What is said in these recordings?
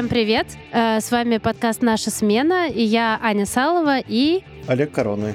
Всем привет! Э, с вами подкаст «Наша смена» и я Аня Салова и... Олег Короны.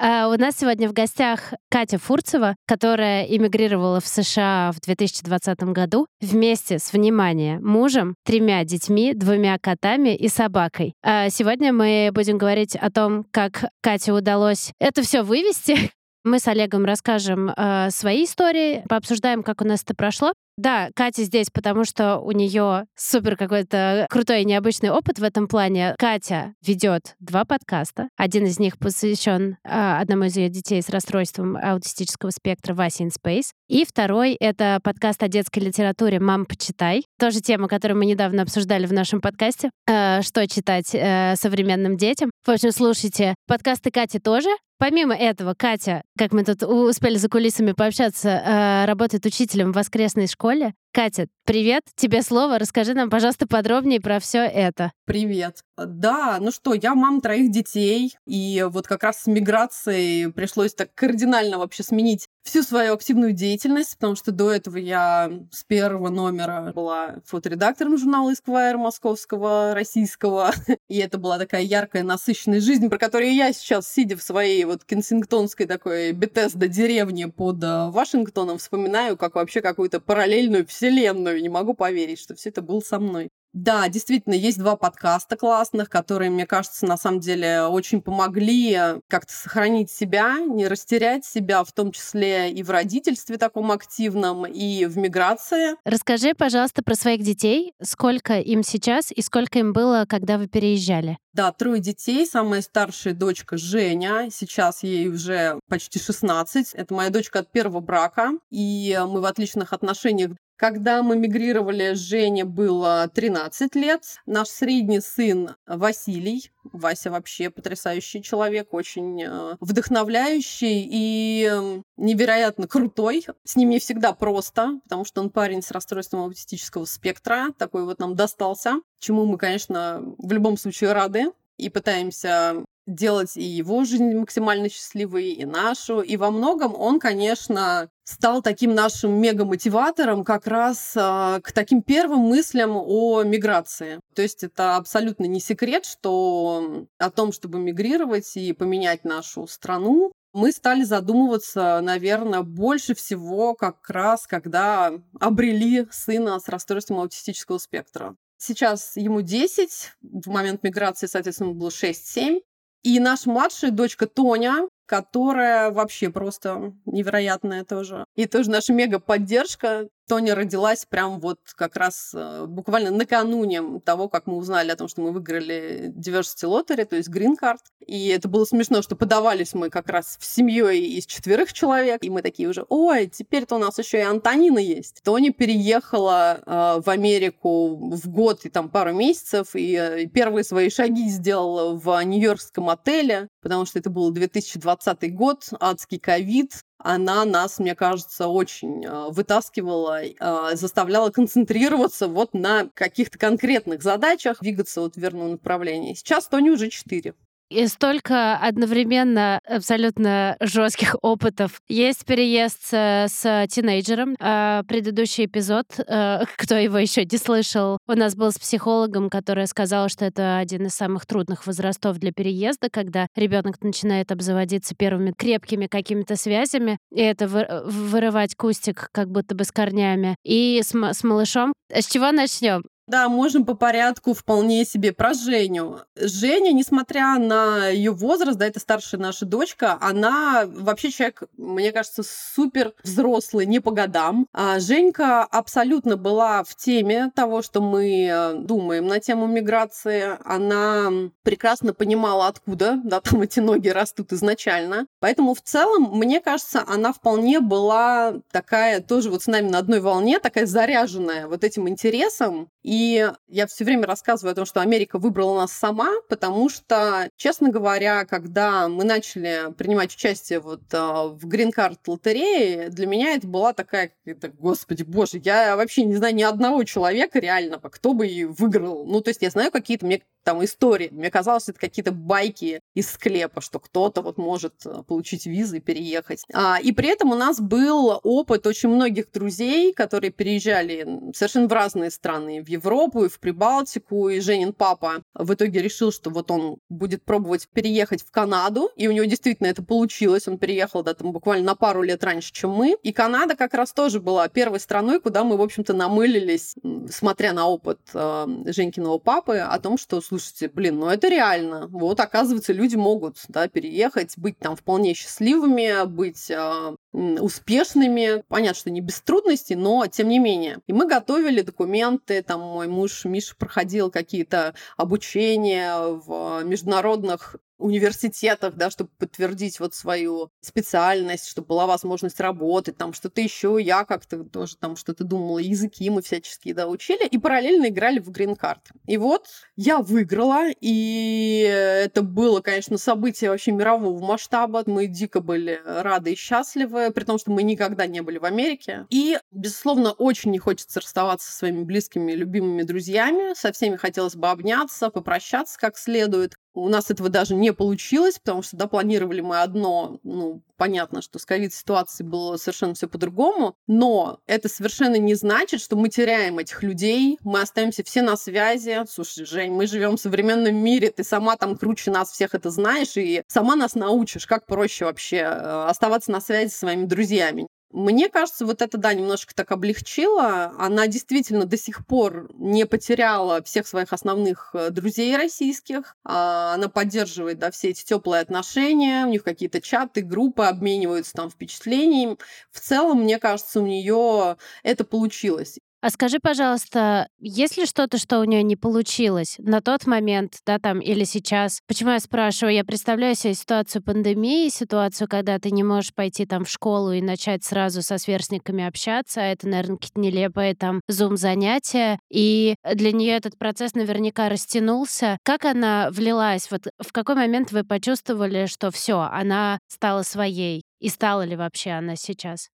Uh, у нас сегодня в гостях Катя Фурцева, которая эмигрировала в США в 2020 году вместе с, внимание, мужем, тремя детьми, двумя котами и собакой. Uh, сегодня мы будем говорить о том, как Кате удалось это все вывести, мы с Олегом расскажем э, свои истории, пообсуждаем, как у нас это прошло. Да, Катя здесь, потому что у нее супер какой-то крутой и необычный опыт в этом плане. Катя ведет два подкаста. Один из них посвящен э, одному из ее детей с расстройством аутистического спектра Вася in Space. И второй — это подкаст о детской литературе «Мам, почитай». Тоже тема, которую мы недавно обсуждали в нашем подкасте. Э, что читать э, современным детям. В общем, слушайте подкасты Кати тоже. Помимо этого, Катя, как мы тут успели за кулисами пообщаться, э, работает учителем в воскресной школе школе Катя, привет, тебе слово. Расскажи нам, пожалуйста, подробнее про все это. Привет. Да, ну что, я мама троих детей, и вот как раз с миграцией пришлось так кардинально вообще сменить всю свою активную деятельность, потому что до этого я с первого номера была фоторедактором журнала Esquire московского, российского, и это была такая яркая, насыщенная жизнь, про которую я сейчас, сидя в своей вот кенсингтонской такой Бетесда деревне под э, Вашингтоном, вспоминаю как вообще какую-то параллельную вселенную. Не могу поверить, что все это было со мной. Да, действительно, есть два подкаста классных, которые, мне кажется, на самом деле очень помогли как-то сохранить себя, не растерять себя, в том числе и в родительстве таком активном, и в миграции. Расскажи, пожалуйста, про своих детей. Сколько им сейчас и сколько им было, когда вы переезжали? Да, трое детей. Самая старшая дочка Женя. Сейчас ей уже почти 16. Это моя дочка от первого брака. И мы в отличных отношениях когда мы мигрировали, Жене было 13 лет. Наш средний сын Василий, Вася вообще потрясающий человек, очень э, вдохновляющий и невероятно крутой. С ним не всегда просто, потому что он парень с расстройством аутистического спектра. Такой вот нам достался, чему мы, конечно, в любом случае рады и пытаемся делать и его жизнь максимально счастливой, и нашу. И во многом он, конечно, стал таким нашим мега-мотиватором как раз э, к таким первым мыслям о миграции. То есть это абсолютно не секрет, что о том, чтобы мигрировать и поменять нашу страну, мы стали задумываться, наверное, больше всего как раз, когда обрели сына с расстройством аутистического спектра. Сейчас ему 10, в момент миграции, соответственно, было 6-7. И наша младшая дочка Тоня, которая вообще просто невероятная тоже. И тоже наша мега-поддержка. Тоня родилась прям вот как раз э, буквально накануне того, как мы узнали о том, что мы выиграли Diversity Lottery, то есть Green Card. И это было смешно, что подавались мы как раз в семьей из четверых человек, и мы такие уже, ой, теперь-то у нас еще и Антонина есть. Тоня переехала э, в Америку в год и там пару месяцев, и э, первые свои шаги сделала в нью-йоркском отеле, потому что это был 2020 год, адский ковид, она нас, мне кажется, очень э, вытаскивала, э, заставляла концентрироваться вот на каких-то конкретных задачах, двигаться вот в верном направлении. Сейчас Тони уже четыре и столько одновременно абсолютно жестких опытов. Есть переезд с, с тинейджером. А предыдущий эпизод, а, кто его еще не слышал, у нас был с психологом, которая сказала, что это один из самых трудных возрастов для переезда, когда ребенок начинает обзаводиться первыми крепкими какими-то связями, и это вырывать кустик как будто бы с корнями. И с, с малышом. С чего начнем? Да, можем по порядку вполне себе про Женю. Женя, несмотря на ее возраст, да, это старшая наша дочка, она вообще человек, мне кажется, супер взрослый, не по годам. А Женька абсолютно была в теме того, что мы э, думаем на тему миграции. Она прекрасно понимала, откуда, да, там эти ноги растут изначально. Поэтому в целом, мне кажется, она вполне была такая тоже вот с нами на одной волне, такая заряженная вот этим интересом. И и я все время рассказываю о том, что Америка выбрала нас сама, потому что, честно говоря, когда мы начали принимать участие вот а, в Card лотерее, для меня это была такая, это, господи, боже, я вообще не знаю ни одного человека реально, кто бы и выиграл. Ну, то есть я знаю какие-то, мне там истории. Мне казалось, это какие-то байки из склепа, что кто-то вот может э, получить визы и переехать. А, и при этом у нас был опыт очень многих друзей, которые переезжали совершенно в разные страны, в Европу и в Прибалтику, и Женин папа в итоге решил, что вот он будет пробовать переехать в Канаду, и у него действительно это получилось. Он переехал, да, там буквально на пару лет раньше, чем мы. И Канада как раз тоже была первой страной, куда мы, в общем-то, намылились, смотря на опыт э, Женькиного папы, о том, что, слушайте, блин, ну это реально. Вот, оказывается, люди могут, да, переехать, быть там вполне счастливыми, быть э, успешными. Понятно, что не без трудностей, но тем не менее. И мы готовили документы, там мой муж Миша проходил какие-то обучения в международных университетах, да, чтобы подтвердить вот свою специальность, чтобы была возможность работать, там что-то еще. Я как-то тоже там что-то думала, языки мы всяческие, да, учили, и параллельно играли в грин-карт. И вот я выиграла, и это было, конечно, событие вообще мирового масштаба. Мы дико были рады и счастливы, при том, что мы никогда не были в Америке. И, безусловно, очень не хочется расставаться со своими близкими, любимыми друзьями. Со всеми хотелось бы обняться, попрощаться как следует. У нас этого даже не получилось, потому что, да, планировали мы одно, ну, понятно, что с ковид-ситуацией было совершенно все по-другому, но это совершенно не значит, что мы теряем этих людей, мы остаемся все на связи. Слушай, Жень, мы живем в современном мире, ты сама там круче нас всех это знаешь, и сама нас научишь, как проще вообще э, оставаться на связи со своими друзьями. Мне кажется, вот это, да, немножко так облегчило. Она действительно до сих пор не потеряла всех своих основных э, друзей российских. А, она поддерживает, да, все эти теплые отношения. У них какие-то чаты, группы обмениваются там впечатлениями. В целом, мне кажется, у нее это получилось. А скажи, пожалуйста, есть ли что-то, что у нее не получилось на тот момент, да, там, или сейчас? Почему я спрашиваю? Я представляю себе ситуацию пандемии, ситуацию, когда ты не можешь пойти там в школу и начать сразу со сверстниками общаться, а это, наверное, какие-то нелепые там зум-занятия, и для нее этот процесс наверняка растянулся. Как она влилась? Вот в какой момент вы почувствовали, что все, она стала своей? И стала ли вообще она сейчас?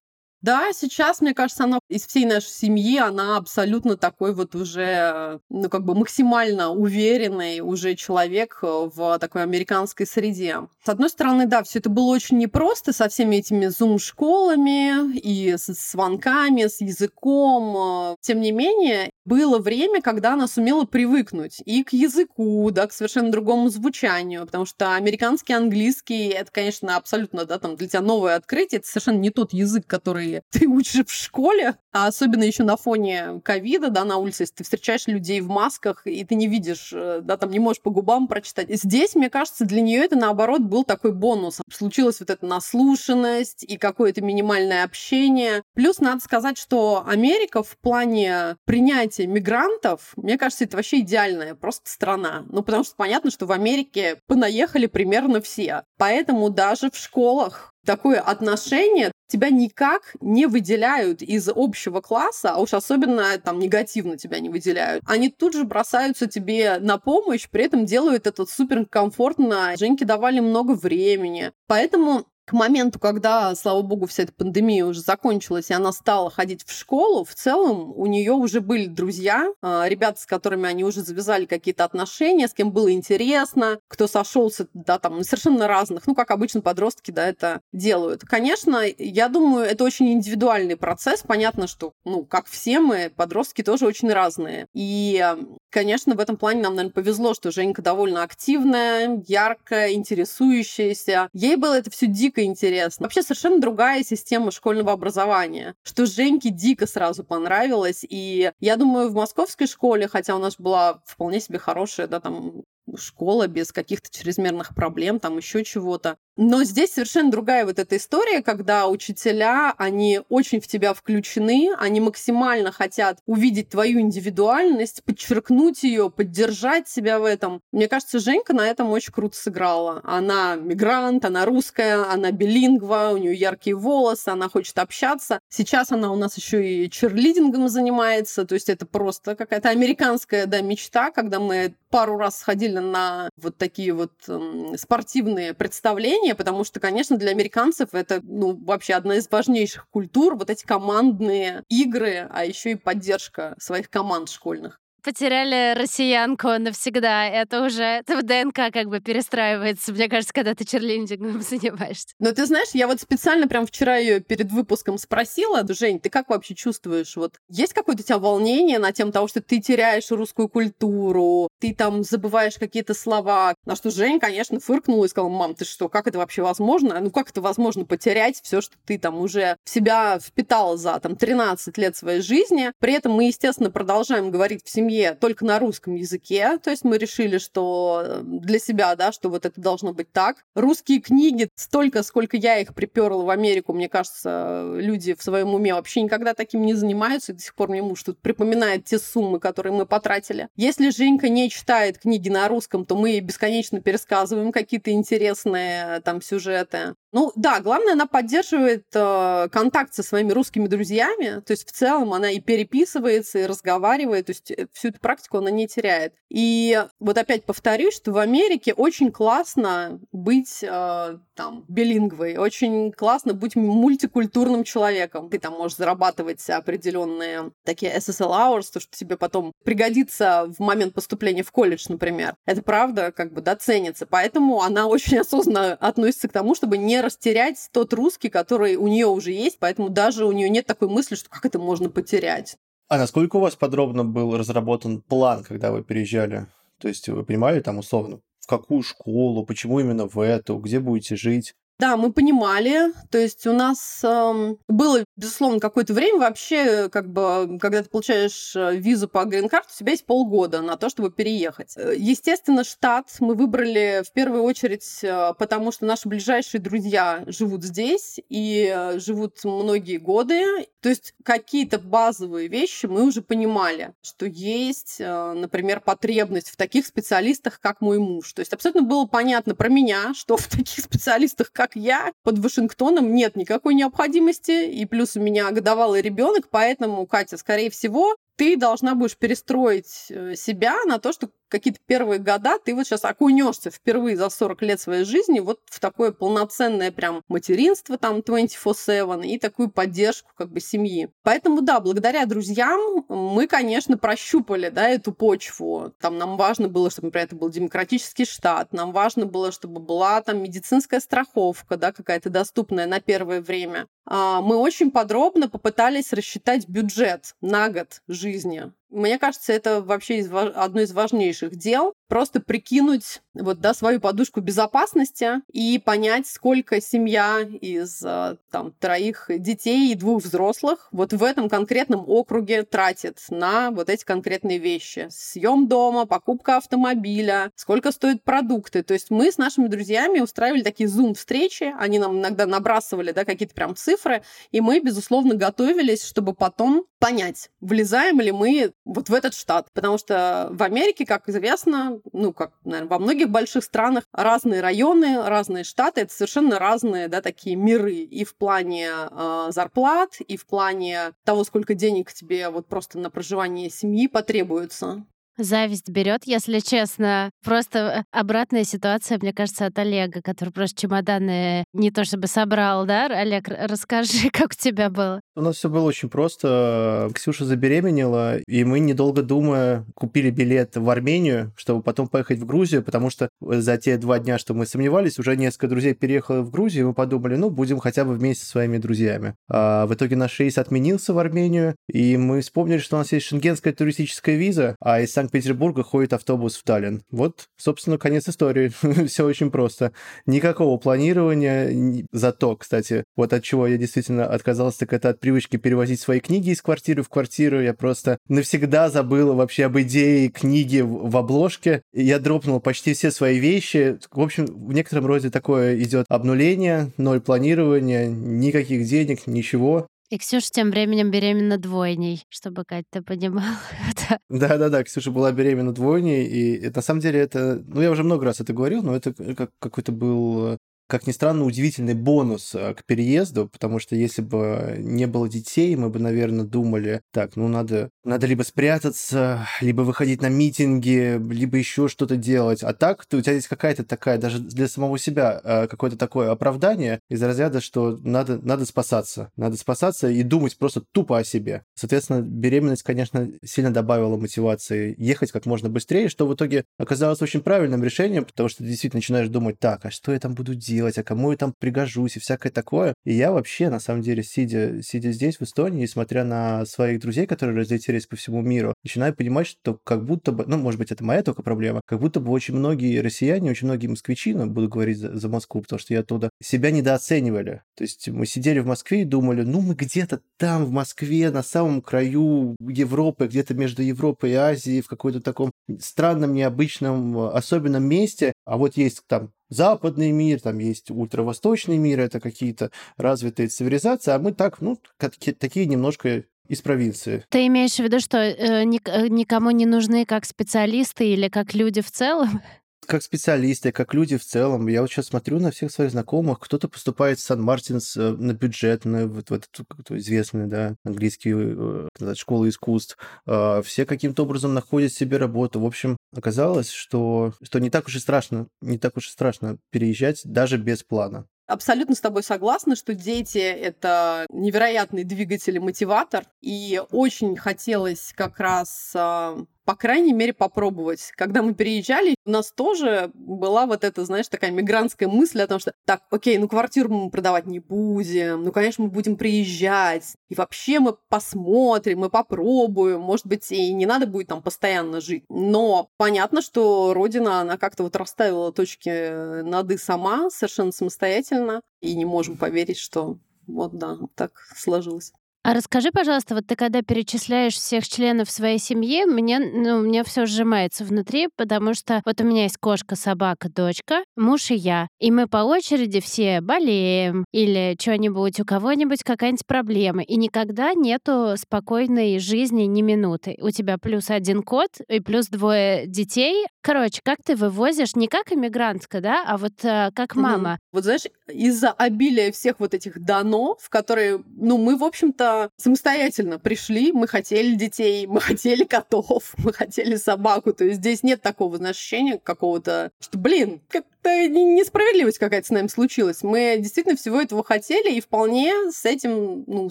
Да, сейчас, мне кажется, она из всей нашей семьи, она абсолютно такой вот уже, ну, как бы максимально уверенный уже человек э, в такой американской среде. С одной стороны, да, все это было очень непросто со всеми этими зум-школами и с звонками, с языком. Э. Тем не менее, было время, когда она сумела привыкнуть и к языку, да, к совершенно другому звучанию, потому что американский английский, это, конечно, абсолютно, да, там для тебя новое открытие, это совершенно не тот язык, который ты учишь в школе, а особенно еще на фоне ковида, да, на улице, если ты встречаешь людей в масках, и ты не видишь, э, да, там не можешь по губам прочитать. Здесь, мне кажется, для нее это, наоборот, был такой бонус. Случилась вот эта наслушанность и какое-то минимальное общение. Плюс надо сказать, что Америка в плане принятия мигрантов, мне кажется, это вообще идеальная просто страна. Ну, потому что понятно, что в Америке понаехали примерно все. Поэтому даже в школах такое отношение тебя никак не выделяют из общего класса, а уж особенно там негативно тебя не выделяют. Они тут же бросаются тебе на помощь, при этом делают это супер комфортно. Женьке давали много времени. Поэтому к моменту, когда, слава богу, вся эта пандемия уже закончилась, и она стала ходить в школу, в целом у нее уже были друзья, а, ребята, с которыми они уже завязали какие-то отношения, с кем было интересно, кто сошелся, да, там, совершенно разных, ну, как обычно подростки, да, это делают. Конечно, я думаю, это очень индивидуальный процесс. Понятно, что, ну, как все мы, подростки тоже очень разные. И, конечно, в этом плане нам, наверное, повезло, что Женька довольно активная, яркая, интересующаяся. Ей было это все дико дико интересно. Вообще совершенно другая система школьного образования, что Женьке дико сразу понравилось. И я думаю, в московской школе, хотя у нас была вполне себе хорошая, да, там школа без каких-то чрезмерных проблем, там еще чего-то. Но здесь совершенно другая вот эта история, когда учителя, они очень в тебя включены, они максимально хотят увидеть твою индивидуальность, подчеркнуть ее, поддержать себя в этом. Мне кажется, Женька на этом очень круто сыграла. Она мигрант, она русская, она билингва, у нее яркие волосы, она хочет общаться. Сейчас она у нас еще и черлидингом занимается, то есть это просто какая-то американская да, мечта, когда мы пару раз сходили на вот такие вот э, спортивные представления, потому что, конечно, для американцев это ну, вообще одна из важнейших культур, вот эти командные игры, а еще и поддержка своих команд школьных. Потеряли россиянку навсегда. Это уже это в ДНК как бы перестраивается, мне кажется, когда ты черлиндингом занимаешься. Но ты знаешь, я вот специально прям вчера ее перед выпуском спросила, Жень, ты как вообще чувствуешь? Вот есть какое-то у тебя волнение на тему того, что ты теряешь русскую культуру, ты там забываешь какие-то слова? На что Жень, конечно, фыркнула и сказала, мам, ты что, как это вообще возможно? Ну как это возможно потерять все, что ты там уже в себя впитала за там 13 лет своей жизни? При этом мы, естественно, продолжаем говорить в семье только на русском языке, то есть мы решили, что э, для себя, да, что вот это должно быть так. Русские книги, столько, сколько я их приперла в Америку, мне кажется, люди в своем уме вообще никогда таким не занимаются, и до сих пор мне муж тут припоминает те суммы, которые мы потратили. Если Женька не читает книги на русском, то мы бесконечно пересказываем какие-то интересные там сюжеты. Ну да, главное, она поддерживает э, контакт со своими русскими друзьями, то есть в целом она и переписывается, и разговаривает, то есть э, всю эту практику она не теряет. И вот опять повторюсь, что в Америке очень классно быть э, там билингвой, очень классно быть мультикультурным человеком. Ты там можешь зарабатывать определенные такие SSL hours, то, что тебе потом пригодится в момент поступления в колледж, например. Это правда как бы да, ценится. Поэтому она очень осознанно относится к тому, чтобы не растерять тот русский, который у нее уже есть, поэтому даже у нее нет такой мысли, что как это можно потерять. А насколько у вас подробно был разработан план, когда вы переезжали? То есть вы понимали там условно, в какую школу, почему именно в эту, где будете жить? Да, мы понимали. То есть у нас э, было, безусловно, какое-то время вообще, как бы, когда ты получаешь э, визу по грин-карту, у тебя есть полгода на то, чтобы переехать. Э, естественно, штат мы выбрали в первую очередь, э, потому что наши ближайшие друзья живут здесь и живут многие годы. То есть какие-то базовые вещи мы уже понимали, что есть, например, потребность в таких специалистах, как мой муж. То есть абсолютно было понятно про меня, что в таких специалистах, как как я, под Вашингтоном нет никакой необходимости, и плюс у меня годовалый ребенок, поэтому, Катя, скорее всего, ты должна будешь перестроить э, себя на то, что какие-то первые года ты вот сейчас окунешься впервые за 40 лет своей жизни вот в такое полноценное прям материнство там 24-7 и такую поддержку как бы семьи. Поэтому да, благодаря друзьям мы, конечно, прощупали, да, эту почву. Там нам важно было, чтобы, например, это был демократический штат, нам важно было, чтобы была там медицинская страховка, да, какая-то доступная на первое время. А, мы очень подробно попытались рассчитать бюджет на год жизни мне кажется, это вообще из, одно из важнейших дел. Просто прикинуть вот, да, свою подушку безопасности и понять, сколько семья из э, там, троих детей и двух взрослых вот в этом конкретном округе тратит на вот эти конкретные вещи. Съем дома, покупка автомобиля, сколько стоят продукты. То есть мы с нашими друзьями устраивали такие зум-встречи, они нам иногда набрасывали да, какие-то прям цифры, и мы, безусловно, готовились, чтобы потом понять, влезаем ли мы вот в этот штат. Потому что в Америке, как известно, ну, как, наверное, во многих больших странах, разные районы, разные штаты, это совершенно разные, да, такие миры. И в плане э, зарплат, и в плане того, сколько денег тебе вот просто на проживание семьи потребуется. Зависть берет, если честно. Просто э, обратная ситуация, мне кажется, от Олега, который просто чемоданы не то чтобы собрал, да? Олег, расскажи, как у тебя было? У нас все было очень просто. Ксюша забеременела, и мы, недолго думая, купили билет в Армению, чтобы потом поехать в Грузию, потому что за те два дня, что мы сомневались, уже несколько друзей переехало в Грузию, и мы подумали, ну, будем хотя бы вместе со своими друзьями. А в итоге наш рейс отменился в Армению, и мы вспомнили, что у нас есть шенгенская туристическая виза, а из Санкт-Петербурга ходит автобус в Таллин. Вот, собственно, конец истории. Все очень просто. Никакого планирования. Зато, кстати, вот от чего я действительно отказался, так это от привычки перевозить свои книги из квартиры в квартиру. Я просто навсегда забыла вообще об идее книги в обложке. Я дропнул почти все свои вещи. В общем, в некотором роде такое идет обнуление, ноль планирования, никаких денег, ничего. И Ксюша тем временем беременна двойней, чтобы Катя ты понимала. Да-да-да, Ксюша была беременна двойней, и на самом деле это... Ну, я уже много раз это говорил, но это как какой-то был как ни странно, удивительный бонус э, к переезду, потому что если бы не было детей, мы бы, наверное, думали, так, ну надо, надо либо спрятаться, либо выходить на митинги, либо еще что-то делать. А так, ты, у тебя есть какая-то такая, даже для самого себя, э, какое-то такое оправдание из разряда, что надо, надо спасаться. Надо спасаться и думать просто тупо о себе. Соответственно, беременность, конечно, сильно добавила мотивации ехать как можно быстрее, что в итоге оказалось очень правильным решением, потому что ты действительно начинаешь думать, так, а что я там буду делать, а кому я там пригожусь и всякое такое. И я вообще, на самом деле, сидя, сидя здесь, в Эстонии, смотря на своих друзей, которые разлетелись по всему миру, начинаю понимать, что как будто бы, ну, может быть, это моя только проблема, как будто бы очень многие россияне, очень многие москвичи, ну, буду говорить за, за Москву, потому что я оттуда, себя недооценивали. То есть мы сидели в Москве и думали, ну, мы где-то там, в Москве, на самом краю Европы, где-то между Европой и Азией, в какой-то таком странном, необычном, особенном месте, а вот есть там западный мир, там есть ультравосточный мир, это какие-то развитые цивилизации, а мы так, ну, такие немножко из провинции. Ты имеешь в виду, что э, никому не нужны как специалисты или как люди в целом? Как специалисты, как люди в целом. Я вот сейчас смотрю на всех своих знакомых, кто-то поступает в Сан-Мартинс э, на бюджет, на вот, вот эту известную, да, английскую э, школу искусств. А, все каким-то образом находят себе работу. В общем, оказалось, что, что не так уж и страшно, не так уж и страшно переезжать даже без плана. Абсолютно с тобой согласна, что дети — это невероятный двигатель и мотиватор. И очень хотелось как раз а, по крайней мере, попробовать. Когда мы переезжали, у нас тоже была вот эта, знаешь, такая мигрантская мысль о том, что так, окей, ну квартиру мы продавать не будем, ну, конечно, мы будем приезжать, и вообще мы посмотрим, мы попробуем, может быть, и не надо будет там постоянно жить. Но понятно, что Родина, она как-то вот расставила точки над «и» сама, совершенно самостоятельно, и не можем поверить, что вот да, так сложилось. А расскажи, пожалуйста, вот ты когда перечисляешь всех членов своей семьи, мне, ну, мне все сжимается внутри, потому что вот у меня есть кошка, собака, дочка, муж и я. И мы по очереди все болеем или что-нибудь, у кого-нибудь какая-нибудь проблема. И никогда нету спокойной жизни ни минуты. У тебя плюс один кот и плюс двое детей. Короче, как ты вывозишь не как иммигрантка, да, а вот э, как мама. Угу. Вот знаешь, из-за обилия всех вот этих дано, в которые, ну, мы, в общем-то, самостоятельно пришли, мы хотели детей, мы хотели котов, мы хотели собаку. То есть здесь нет такого знаешь, ощущения какого-то, что, блин, как как-то несправедливость какая-то с нами случилась. Мы действительно всего этого хотели и вполне с этим ну,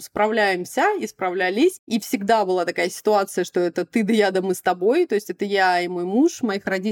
справляемся и справлялись. И всегда была такая ситуация, что это ты да я, да мы с тобой. То есть это я и мой муж. Моих родителей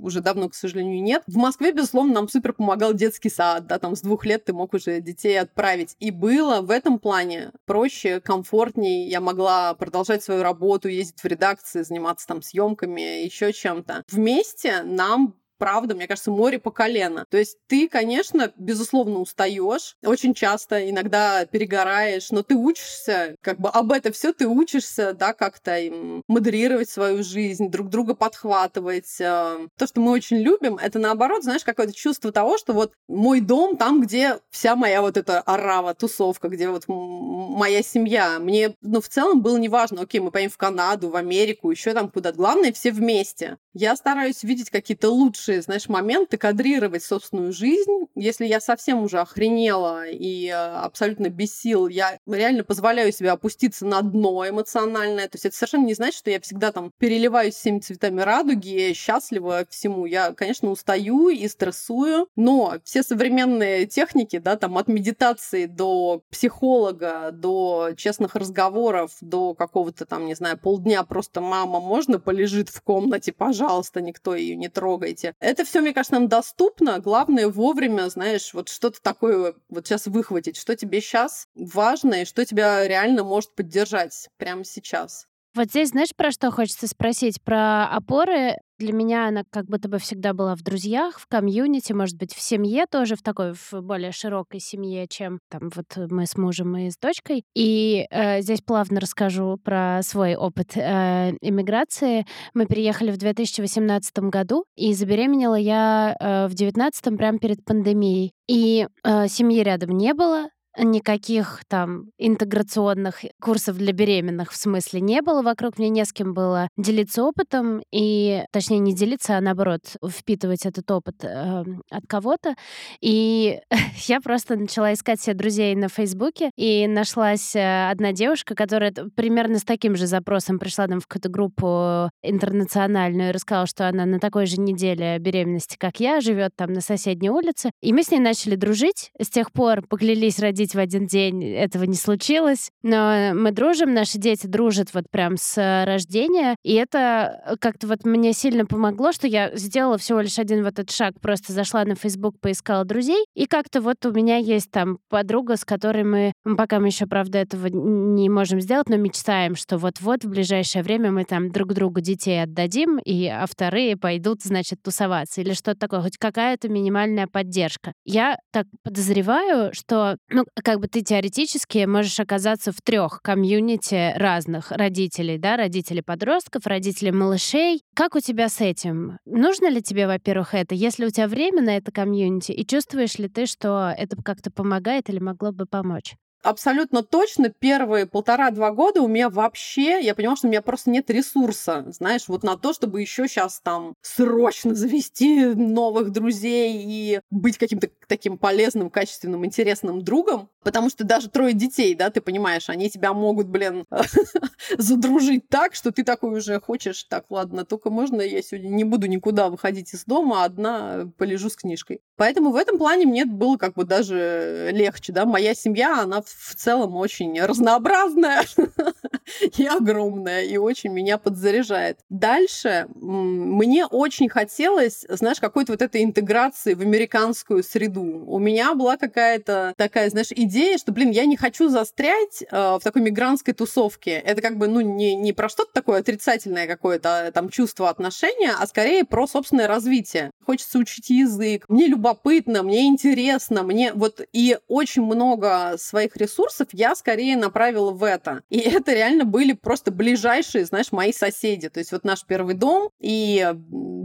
уже давно, к сожалению, нет. В Москве, безусловно, нам супер помогал детский сад. Да, там с двух лет ты мог уже детей отправить. И было в этом плане проще, комфортнее. Я могла продолжать свою работу, ездить в редакции, заниматься там съемками, еще чем-то. Вместе нам правда, мне кажется, море по колено. То есть ты, конечно, безусловно, устаешь, очень часто, иногда перегораешь, но ты учишься, как бы об этом все ты учишься, да, как-то модерировать свою жизнь, друг друга подхватывать. Э. То, что мы очень любим, это наоборот, знаешь, какое-то чувство того, что вот мой дом там, где вся моя вот эта арава, тусовка, где вот моя семья. Мне, ну, в целом было неважно, окей, мы поедем в Канаду, в Америку, еще там куда-то. Главное, все вместе. Я стараюсь видеть какие-то лучшие, знаешь, моменты, кадрировать собственную жизнь. Если я совсем уже охренела и э, абсолютно без сил, я реально позволяю себе опуститься на дно эмоциональное. То есть это совершенно не значит, что я всегда там переливаюсь всеми цветами радуги, счастлива всему. Я, конечно, устаю и стрессую, но все современные техники, да, там от медитации до психолога, до честных разговоров, до какого-то там, не знаю, полдня просто мама можно полежит в комнате, пожалуйста, никто ее не трогайте. Это все, мне кажется, нам доступно. Главное вовремя, знаешь, вот что-то такое вот сейчас выхватить, что тебе сейчас важно и что тебя реально может поддержать прямо сейчас. Вот здесь, знаешь, про что хочется спросить? Про опоры. Для меня она как будто бы всегда была в друзьях, в комьюнити, может быть, в семье тоже, в такой, в более широкой семье, чем там вот мы с мужем и с дочкой. И э, здесь плавно расскажу про свой опыт э, иммиграции. Мы переехали в 2018 году, и забеременела я э, в 2019 прямо перед пандемией. И э, семьи рядом не было, никаких там интеграционных курсов для беременных в смысле не было. Вокруг мне не с кем было делиться опытом и, точнее, не делиться, а наоборот, впитывать этот опыт э, от кого-то. И я просто начала искать себе друзей на Фейсбуке, и нашлась э, одна девушка, которая примерно с таким же запросом пришла нам в какую-то группу интернациональную и рассказала, что она на такой же неделе беременности, как я, живет там на соседней улице. И мы с ней начали дружить. С тех пор поклялись родить в один день. Этого не случилось. Но мы дружим, наши дети дружат вот прям с рождения. И это как-то вот мне сильно помогло, что я сделала всего лишь один вот этот шаг. Просто зашла на Facebook, поискала друзей. И как-то вот у меня есть там подруга, с которой мы, пока мы еще, правда, этого не можем сделать, но мечтаем, что вот-вот в ближайшее время мы там друг другу детей отдадим, и а вторые пойдут, значит, тусоваться или что-то такое, хоть какая-то минимальная поддержка. Я так подозреваю, что, ну, как бы ты теоретически можешь оказаться в трех комьюнити разных родителей, да, родителей подростков, родителей малышей. Как у тебя с этим? Нужно ли тебе, во-первых, это? Если у тебя время на это комьюнити, и чувствуешь ли ты, что это как-то помогает или могло бы помочь? Абсолютно точно первые полтора-два года у меня вообще, я поняла, что у меня просто нет ресурса, знаешь, вот на то, чтобы еще сейчас там срочно завести новых друзей и быть каким-то таким полезным, качественным, интересным другом, потому что даже трое детей, да, ты понимаешь, они тебя могут, блин, задружить так, что ты такой уже хочешь, так, ладно, только можно я сегодня не буду никуда выходить из дома, одна полежу с книжкой. Поэтому в этом плане мне было как бы даже легче, да, моя семья, она в целом очень разнообразная и огромная, и очень меня подзаряжает. Дальше мне очень хотелось, знаешь, какой-то вот этой интеграции в американскую среду. У меня была какая-то такая, знаешь, идея, что, блин, я не хочу застрять э, в такой мигрантской тусовке. Это как бы, ну, не, не про что-то такое отрицательное какое-то там чувство отношения, а скорее про собственное развитие. Хочется учить язык, мне любопытно, мне интересно, мне вот и очень много своих ресурсов я скорее направила в это. И это реально были просто ближайшие, знаешь, мои соседи. То есть вот наш первый дом и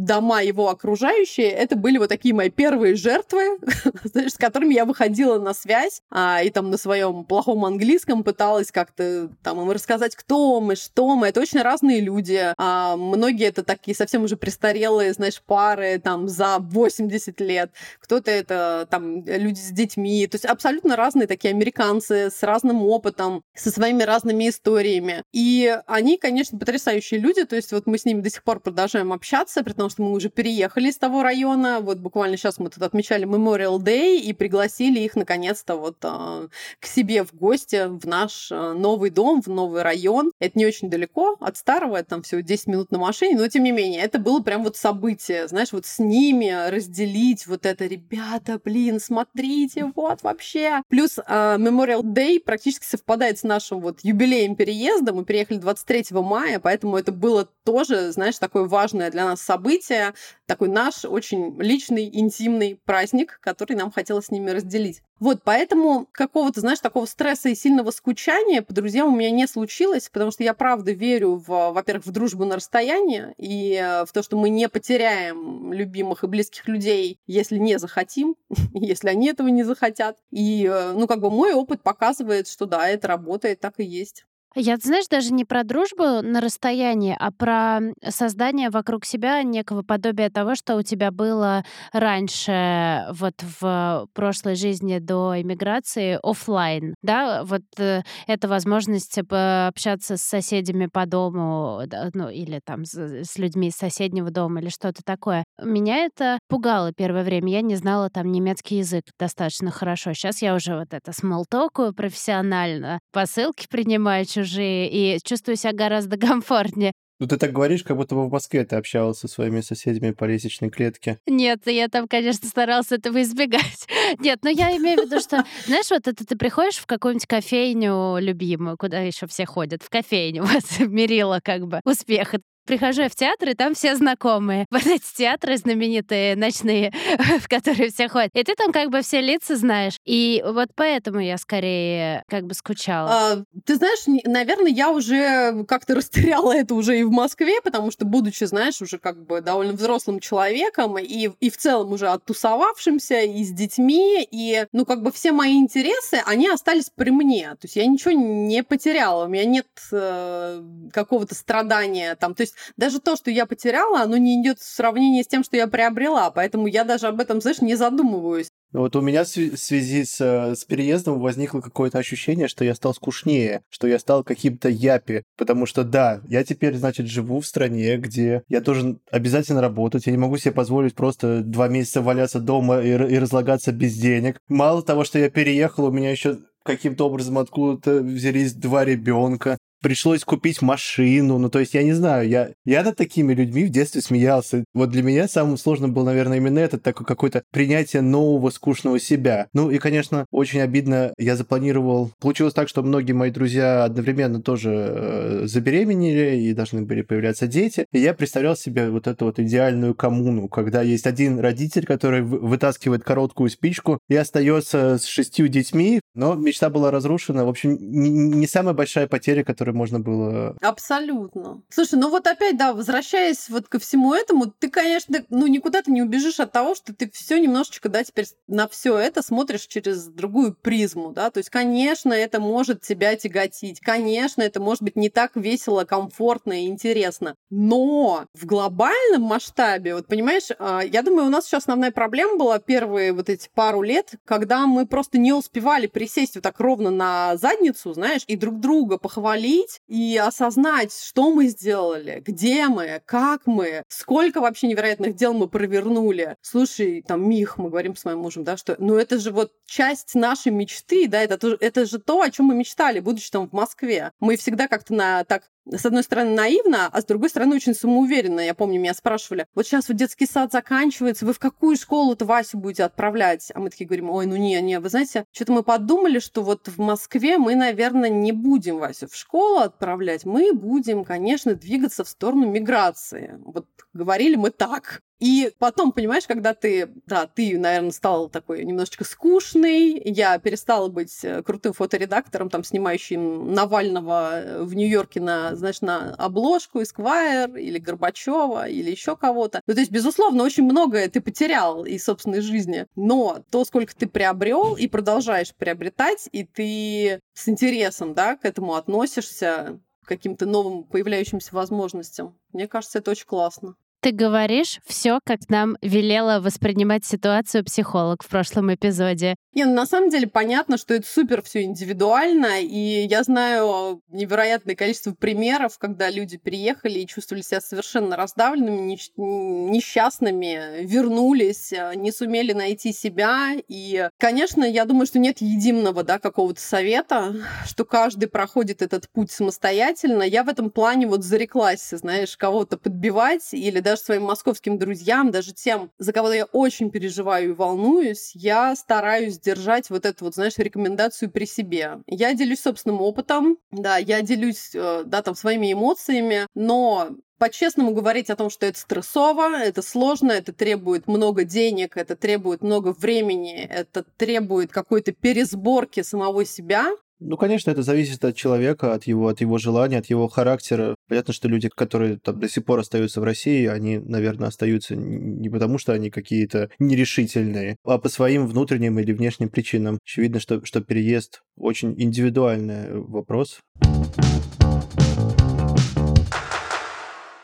дома его окружающие, это были вот такие мои первые жертвы, знаешь, с которыми я выходила на связь а, и там на своем плохом английском пыталась как-то там им рассказать, кто мы, что мы. Это очень разные люди. А, многие это такие совсем уже престарелые, знаешь, пары там за 80 лет. Кто-то это там люди с детьми. То есть абсолютно разные такие американцы американцы с разным опытом, со своими разными историями. И они, конечно, потрясающие люди, то есть вот мы с ними до сих пор продолжаем общаться, при том, что мы уже переехали из того района. Вот буквально сейчас мы тут отмечали Memorial Day и пригласили их наконец-то вот а, к себе в гости в наш а, новый дом, в новый район. Это не очень далеко от старого, это там всего 10 минут на машине, но тем не менее, это было прям вот событие, знаешь, вот с ними разделить вот это, ребята, блин, смотрите, вот вообще. Плюс а, Memorial Memorial Day практически совпадает с нашим вот юбилеем переезда. Мы приехали 23 мая, поэтому это было тоже, знаешь, такое важное для нас событие, такой наш очень личный, интимный праздник, который нам хотелось с ними разделить. Вот, поэтому какого-то, знаешь, такого стресса и сильного скучания по друзьям у меня не случилось, потому что я правда верю, в, во-первых, в дружбу на расстоянии и э, в то, что мы не потеряем любимых и близких людей, если не захотим, если они этого не захотят. И, э, ну, как бы мой опыт показывает, что да, это работает, так и есть. Я, знаешь, даже не про дружбу на расстоянии, а про создание вокруг себя некого подобия того, что у тебя было раньше, вот в прошлой жизни до иммиграции, офлайн, да, вот э, это возможность общаться с соседями по дому, да, ну, или там с, с людьми из соседнего дома или что-то такое. Меня это пугало первое время. Я не знала там немецкий язык достаточно хорошо. Сейчас я уже вот это смолтокую профессионально, посылки принимаю чужие чужие, и чувствую себя гораздо комфортнее. Ну, ты так говоришь, как будто бы в Москве ты общалась со своими соседями по лестничной клетке. Нет, я там, конечно, старался этого избегать. Нет, но я имею в виду, что, знаешь, вот это ты приходишь в какую-нибудь кофейню любимую, куда еще все ходят, в кофейню, вас мерила как бы успеха Прихожу в театр, и там все знакомые. Вот эти театры знаменитые, ночные, в которые все ходят. И ты там как бы все лица знаешь. И вот поэтому я скорее как бы скучала. А, ты знаешь, наверное, я уже как-то растеряла это уже и в Москве, потому что, будучи, знаешь, уже как бы довольно взрослым человеком и, и в целом уже оттусовавшимся, и с детьми, и, ну, как бы все мои интересы, они остались при мне. То есть я ничего не потеряла, у меня нет э, какого-то страдания там. То есть даже то, что я потеряла, оно не идет в сравнении с тем, что я приобрела, поэтому я даже об этом, знаешь, не задумываюсь. Вот у меня в связи с, э, с переездом возникло какое-то ощущение, что я стал скучнее, что я стал каким-то япи. Потому что, да, я теперь, значит, живу в стране, где я должен обязательно работать. Я не могу себе позволить просто два месяца валяться дома и, и разлагаться без денег. Мало того, что я переехал, у меня еще каким-то образом откуда-то взялись два ребенка пришлось купить машину. Ну, то есть, я не знаю, я, я над такими людьми в детстве смеялся. Вот для меня самым сложным был, наверное, именно это, такое какое-то принятие нового скучного себя. Ну, и, конечно, очень обидно, я запланировал... Получилось так, что многие мои друзья одновременно тоже э, забеременели и должны были появляться дети. И я представлял себе вот эту вот идеальную коммуну, когда есть один родитель, который вытаскивает короткую спичку и остается с шестью детьми, но мечта была разрушена. В общем, не, не самая большая потеря, которая которые можно было... Абсолютно. Слушай, ну вот опять, да, возвращаясь вот ко всему этому, ты, конечно, ну никуда ты не убежишь от того, что ты все немножечко, да, теперь на все это смотришь через другую призму, да, то есть, конечно, это может тебя тяготить, конечно, это может быть не так весело, комфортно и интересно, но в глобальном масштабе, вот понимаешь, а, я думаю, у нас еще основная проблема была первые вот эти пару лет, когда мы просто не успевали присесть вот так ровно на задницу, знаешь, и друг друга похвалить оценить и осознать, что мы сделали, где мы, как мы, сколько вообще невероятных дел мы провернули. Слушай, там, Мих, мы говорим с моим мужем, да, что, ну, это же вот часть нашей мечты, да, это, это же то, о чем мы мечтали, будучи там в Москве. Мы всегда как-то на так с одной стороны, наивно, а с другой стороны, очень самоуверенно. Я помню, меня спрашивали, вот сейчас вот детский сад заканчивается, вы в какую школу-то Васю будете отправлять? А мы такие говорим, ой, ну не, не, вы знаете, что-то мы подумали, что вот в Москве мы, наверное, не будем Васю в школу отправлять, мы будем, конечно, двигаться в сторону миграции. Вот говорили мы так. И потом, понимаешь, когда ты, да, ты, наверное, стал такой немножечко скучный, я перестала быть э, крутым фоторедактором, там, снимающим Навального в Нью-Йорке на, знаешь, на обложку Esquire или Горбачева или еще кого-то. Ну, то есть, безусловно, очень многое ты потерял из собственной жизни, но то, сколько ты приобрел и продолжаешь приобретать, и ты с интересом, да, к этому относишься, к каким-то новым появляющимся возможностям. Мне кажется, это очень классно. Ты говоришь все, как нам велела воспринимать ситуацию психолог в прошлом эпизоде. Не, ну, на самом деле понятно, что это супер все индивидуально, и я знаю невероятное количество примеров, когда люди приехали и чувствовали себя совершенно раздавленными, несчастными, вернулись, э, не сумели найти себя. И, конечно, я думаю, что нет единого да, какого-то совета, что каждый проходит этот путь самостоятельно. Я в этом плане вот зареклась, знаешь, кого-то подбивать или даже своим московским друзьям, даже тем, за кого я очень переживаю и волнуюсь, я стараюсь держать вот эту вот, знаешь, рекомендацию при себе. Я делюсь собственным опытом, да, я делюсь, э, да, там, своими эмоциями, но по-честному говорить о том, что это стрессово, это сложно, это требует много денег, это требует много времени, это требует какой-то пересборки самого себя, ну, конечно, это зависит от человека, от его, от его желания, от его характера. Понятно, что люди, которые там до сих пор остаются в России, они, наверное, остаются не потому, что они какие-то нерешительные, а по своим внутренним или внешним причинам. Очевидно, что, что переезд очень индивидуальный вопрос.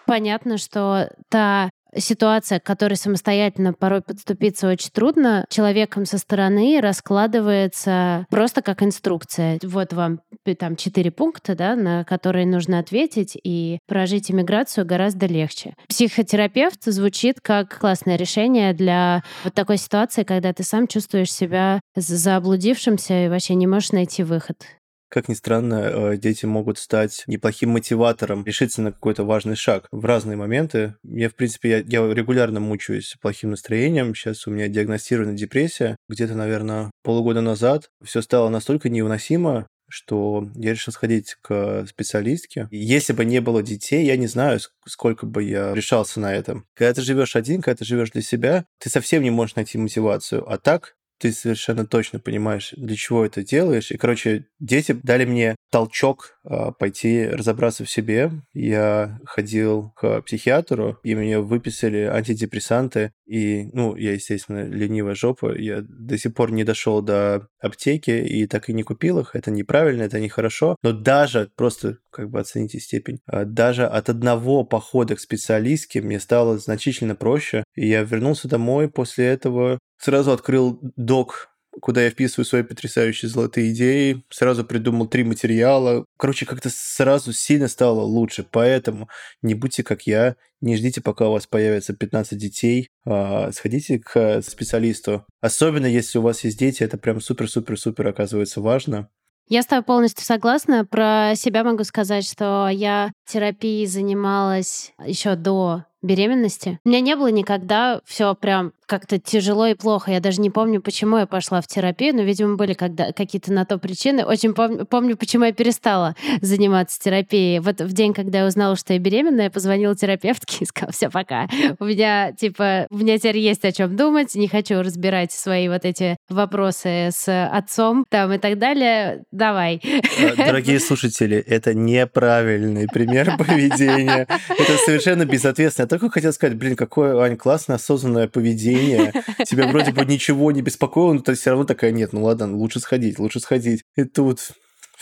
Понятно, что та ситуация, к которой самостоятельно порой подступиться очень трудно, человеком со стороны раскладывается просто как инструкция. Вот вам там четыре пункта, да, на которые нужно ответить, и прожить иммиграцию гораздо легче. Психотерапевт звучит как классное решение для вот такой ситуации, когда ты сам чувствуешь себя заблудившимся и вообще не можешь найти выход. Как ни странно, э, дети могут стать неплохим мотиватором решиться на какой-то важный шаг в разные моменты. Я, в принципе, я, я регулярно мучаюсь плохим настроением. Сейчас у меня диагностирована депрессия. Где-то, наверное, полгода назад все стало настолько невыносимо, что я решил сходить к специалистке. Если бы не было детей, я не знаю, сколько бы я решался на этом. Когда ты живешь один, когда ты живешь для себя, ты совсем не можешь найти мотивацию. А так ты совершенно точно понимаешь, для чего это делаешь. И, короче, дети дали мне толчок э, пойти разобраться в себе. Я ходил к психиатру, и мне выписали антидепрессанты. И, ну, я, естественно, ленивая жопа. Я до сих пор не дошел до аптеки и так и не купил их. Это неправильно, это нехорошо. Но даже, просто как бы оцените степень, э, даже от одного похода к специалистке мне стало значительно проще. И я вернулся домой после этого сразу открыл док куда я вписываю свои потрясающие золотые идеи, сразу придумал три материала. Короче, как-то сразу сильно стало лучше. Поэтому не будьте как я, не ждите, пока у вас появится 15 детей, а сходите к специалисту. Особенно, если у вас есть дети, это прям супер-супер-супер оказывается важно. Я с тобой полностью согласна. Про себя могу сказать, что я терапией занималась еще до беременности. У меня не было никогда все прям как-то тяжело и плохо. Я даже не помню, почему я пошла в терапию, но, видимо, были когда какие-то на то причины. Очень помню, помню, почему я перестала заниматься терапией. Вот в день, когда я узнала, что я беременная, я позвонила терапевтке и сказала, все, пока. У меня, типа, у меня теперь есть о чем думать, не хочу разбирать свои вот эти вопросы с отцом там и так далее. Давай. А, дорогие слушатели, это неправильный пример поведения. Это совершенно безответственно. Я только хотел сказать, блин, какое, Ань, классное осознанное поведение настроение, тебя вроде бы ничего не беспокоило, но ты все равно такая, нет, ну ладно, лучше сходить, лучше сходить. И тут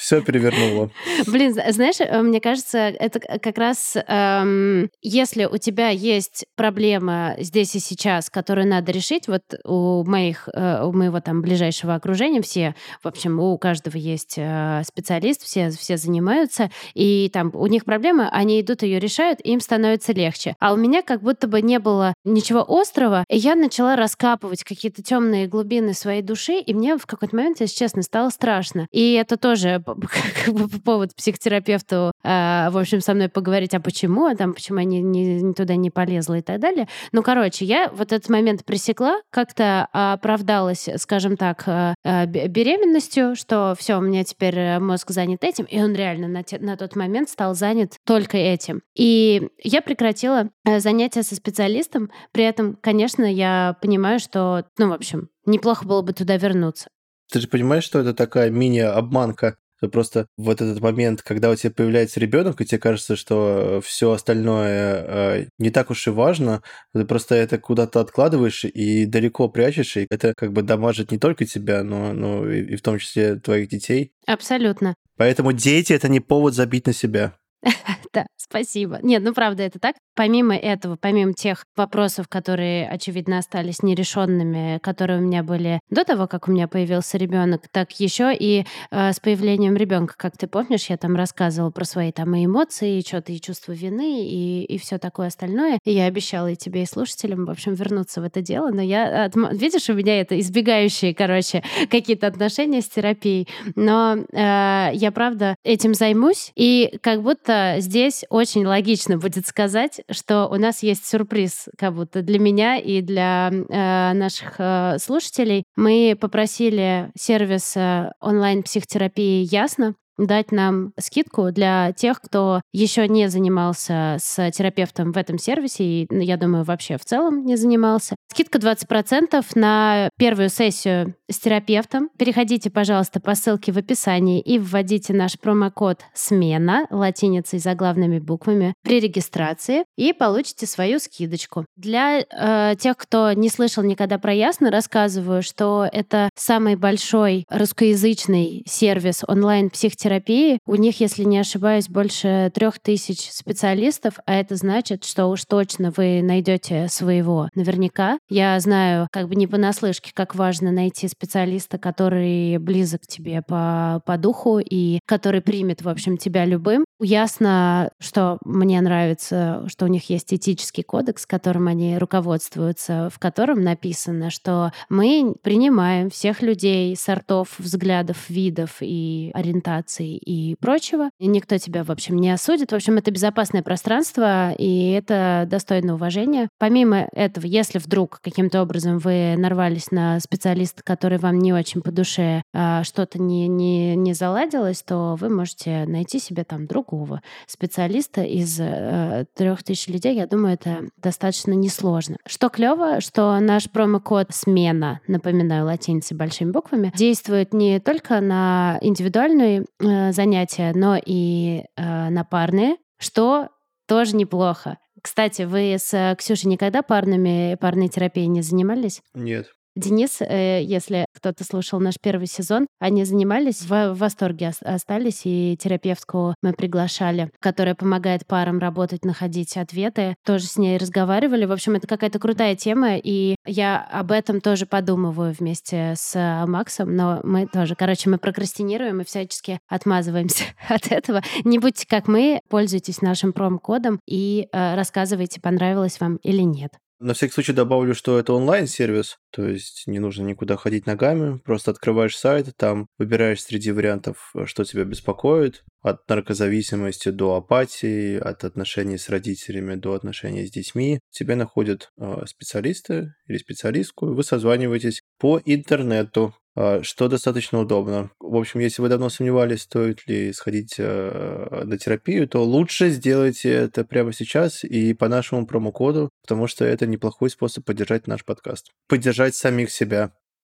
все перевернуло. Блин, знаешь, э, мне кажется, это как раз эм, если у тебя есть проблема здесь и сейчас, которую надо решить, вот у моих, э, у моего там ближайшего окружения все, в общем, у каждого есть э, специалист, все, все занимаются, и там у них проблема, они идут ее решают, им становится легче. А у меня как будто бы не было ничего острого, и я начала раскапывать какие-то темные глубины своей души, и мне в какой-то момент, если честно, стало страшно. И это тоже как бы повод психотерапевту, э, в общем, со мной поговорить, а почему, а там, почему я не, не, туда не полезла и так далее. Ну, короче, я вот этот момент пресекла, как-то оправдалась, скажем так, э, беременностью, что все, у меня теперь мозг занят этим, и он реально на, те, на тот момент стал занят только этим. И я прекратила э, занятия со специалистом, при этом, конечно, я понимаю, что, ну, в общем, неплохо было бы туда вернуться. Ты же понимаешь, что это такая мини-обманка? То просто вот этот момент, когда у тебя появляется ребенок, и тебе кажется, что все остальное э, не так уж и важно, ты просто это куда-то откладываешь и далеко прячешь, и это как бы дамажит не только тебя, но, но и, и в том числе твоих детей. Абсолютно. Поэтому дети это не повод забить на себя. Да, спасибо. Нет, ну правда, это так. Помимо этого, помимо тех вопросов, которые, очевидно, остались нерешенными, которые у меня были до того, как у меня появился ребенок, так еще и э, с появлением ребенка, как ты помнишь, я там рассказывала про свои там и эмоции, и что-то, и чувство вины, и, и все такое остальное. И я обещала и тебе, и слушателям, в общем, вернуться в это дело. Но я, отм... видишь, у меня это избегающие, короче, какие-то отношения с терапией. Но э, я, правда, этим займусь, и как будто здесь очень логично будет сказать, что у нас есть сюрприз, как будто для меня и для э, наших э, слушателей. Мы попросили сервис э, онлайн-психотерапии «Ясно» дать нам скидку для тех, кто еще не занимался с терапевтом в этом сервисе, и, ну, я думаю, вообще в целом не занимался. Скидка 20% на первую сессию с терапевтом. Переходите, пожалуйста, по ссылке в описании и вводите наш промокод «Смена» латиницей заглавными буквами при регистрации и получите свою скидочку. Для э, тех, кто не слышал никогда про Ясно, рассказываю, что это самый большой русскоязычный сервис онлайн-психотерапии терапии. У них, если не ошибаюсь, больше трех тысяч специалистов, а это значит, что уж точно вы найдете своего. Наверняка. Я знаю, как бы не понаслышке, как важно найти специалиста, который близок тебе по, по духу и который примет, в общем, тебя любым. Ясно, что мне нравится, что у них есть этический кодекс, которым они руководствуются, в котором написано, что мы принимаем всех людей, сортов, взглядов, видов и ориентаций эмоций и прочего. И никто тебя, в общем, не осудит. В общем, это безопасное пространство, и это достойно уважения. Помимо этого, если вдруг каким-то образом вы нарвались на специалиста, который вам не очень по душе, а что-то не, не, не заладилось, то вы можете найти себе там другого специалиста из э, трех тысяч людей. Я думаю, это достаточно несложно. Что клево, что наш промокод «Смена», напоминаю, латиницей большими буквами, действует не только на индивидуальные э, занятия, но и э, на парные, что тоже неплохо. Кстати, вы с Ксюшей никогда парными, парной терапией не занимались? Нет. Денис, э, если кто-то слушал наш первый сезон, они занимались, в восторге остались, и терапевтку мы приглашали, которая помогает парам работать, находить ответы. Тоже с ней разговаривали. В общем, это какая-то крутая тема, и я об этом тоже подумываю вместе с Максом, но мы тоже, короче, мы прокрастинируем и всячески отмазываемся от этого. Не будьте как мы, пользуйтесь нашим промокодом и э, рассказывайте, понравилось вам или нет. На всякий случай добавлю, что это онлайн-сервис, то есть не нужно никуда ходить ногами, просто открываешь сайт, там выбираешь среди вариантов, э, что тебя беспокоит, от наркозависимости до апатии, от отношений с родителями до отношений с детьми. Тебе находят э, специалисты или специалистку, вы созваниваетесь по интернету, что достаточно удобно. В общем, если вы давно сомневались, стоит ли сходить э, на терапию, то лучше сделайте это прямо сейчас и по нашему промокоду, потому что это неплохой способ поддержать наш подкаст. Поддержать самих себя.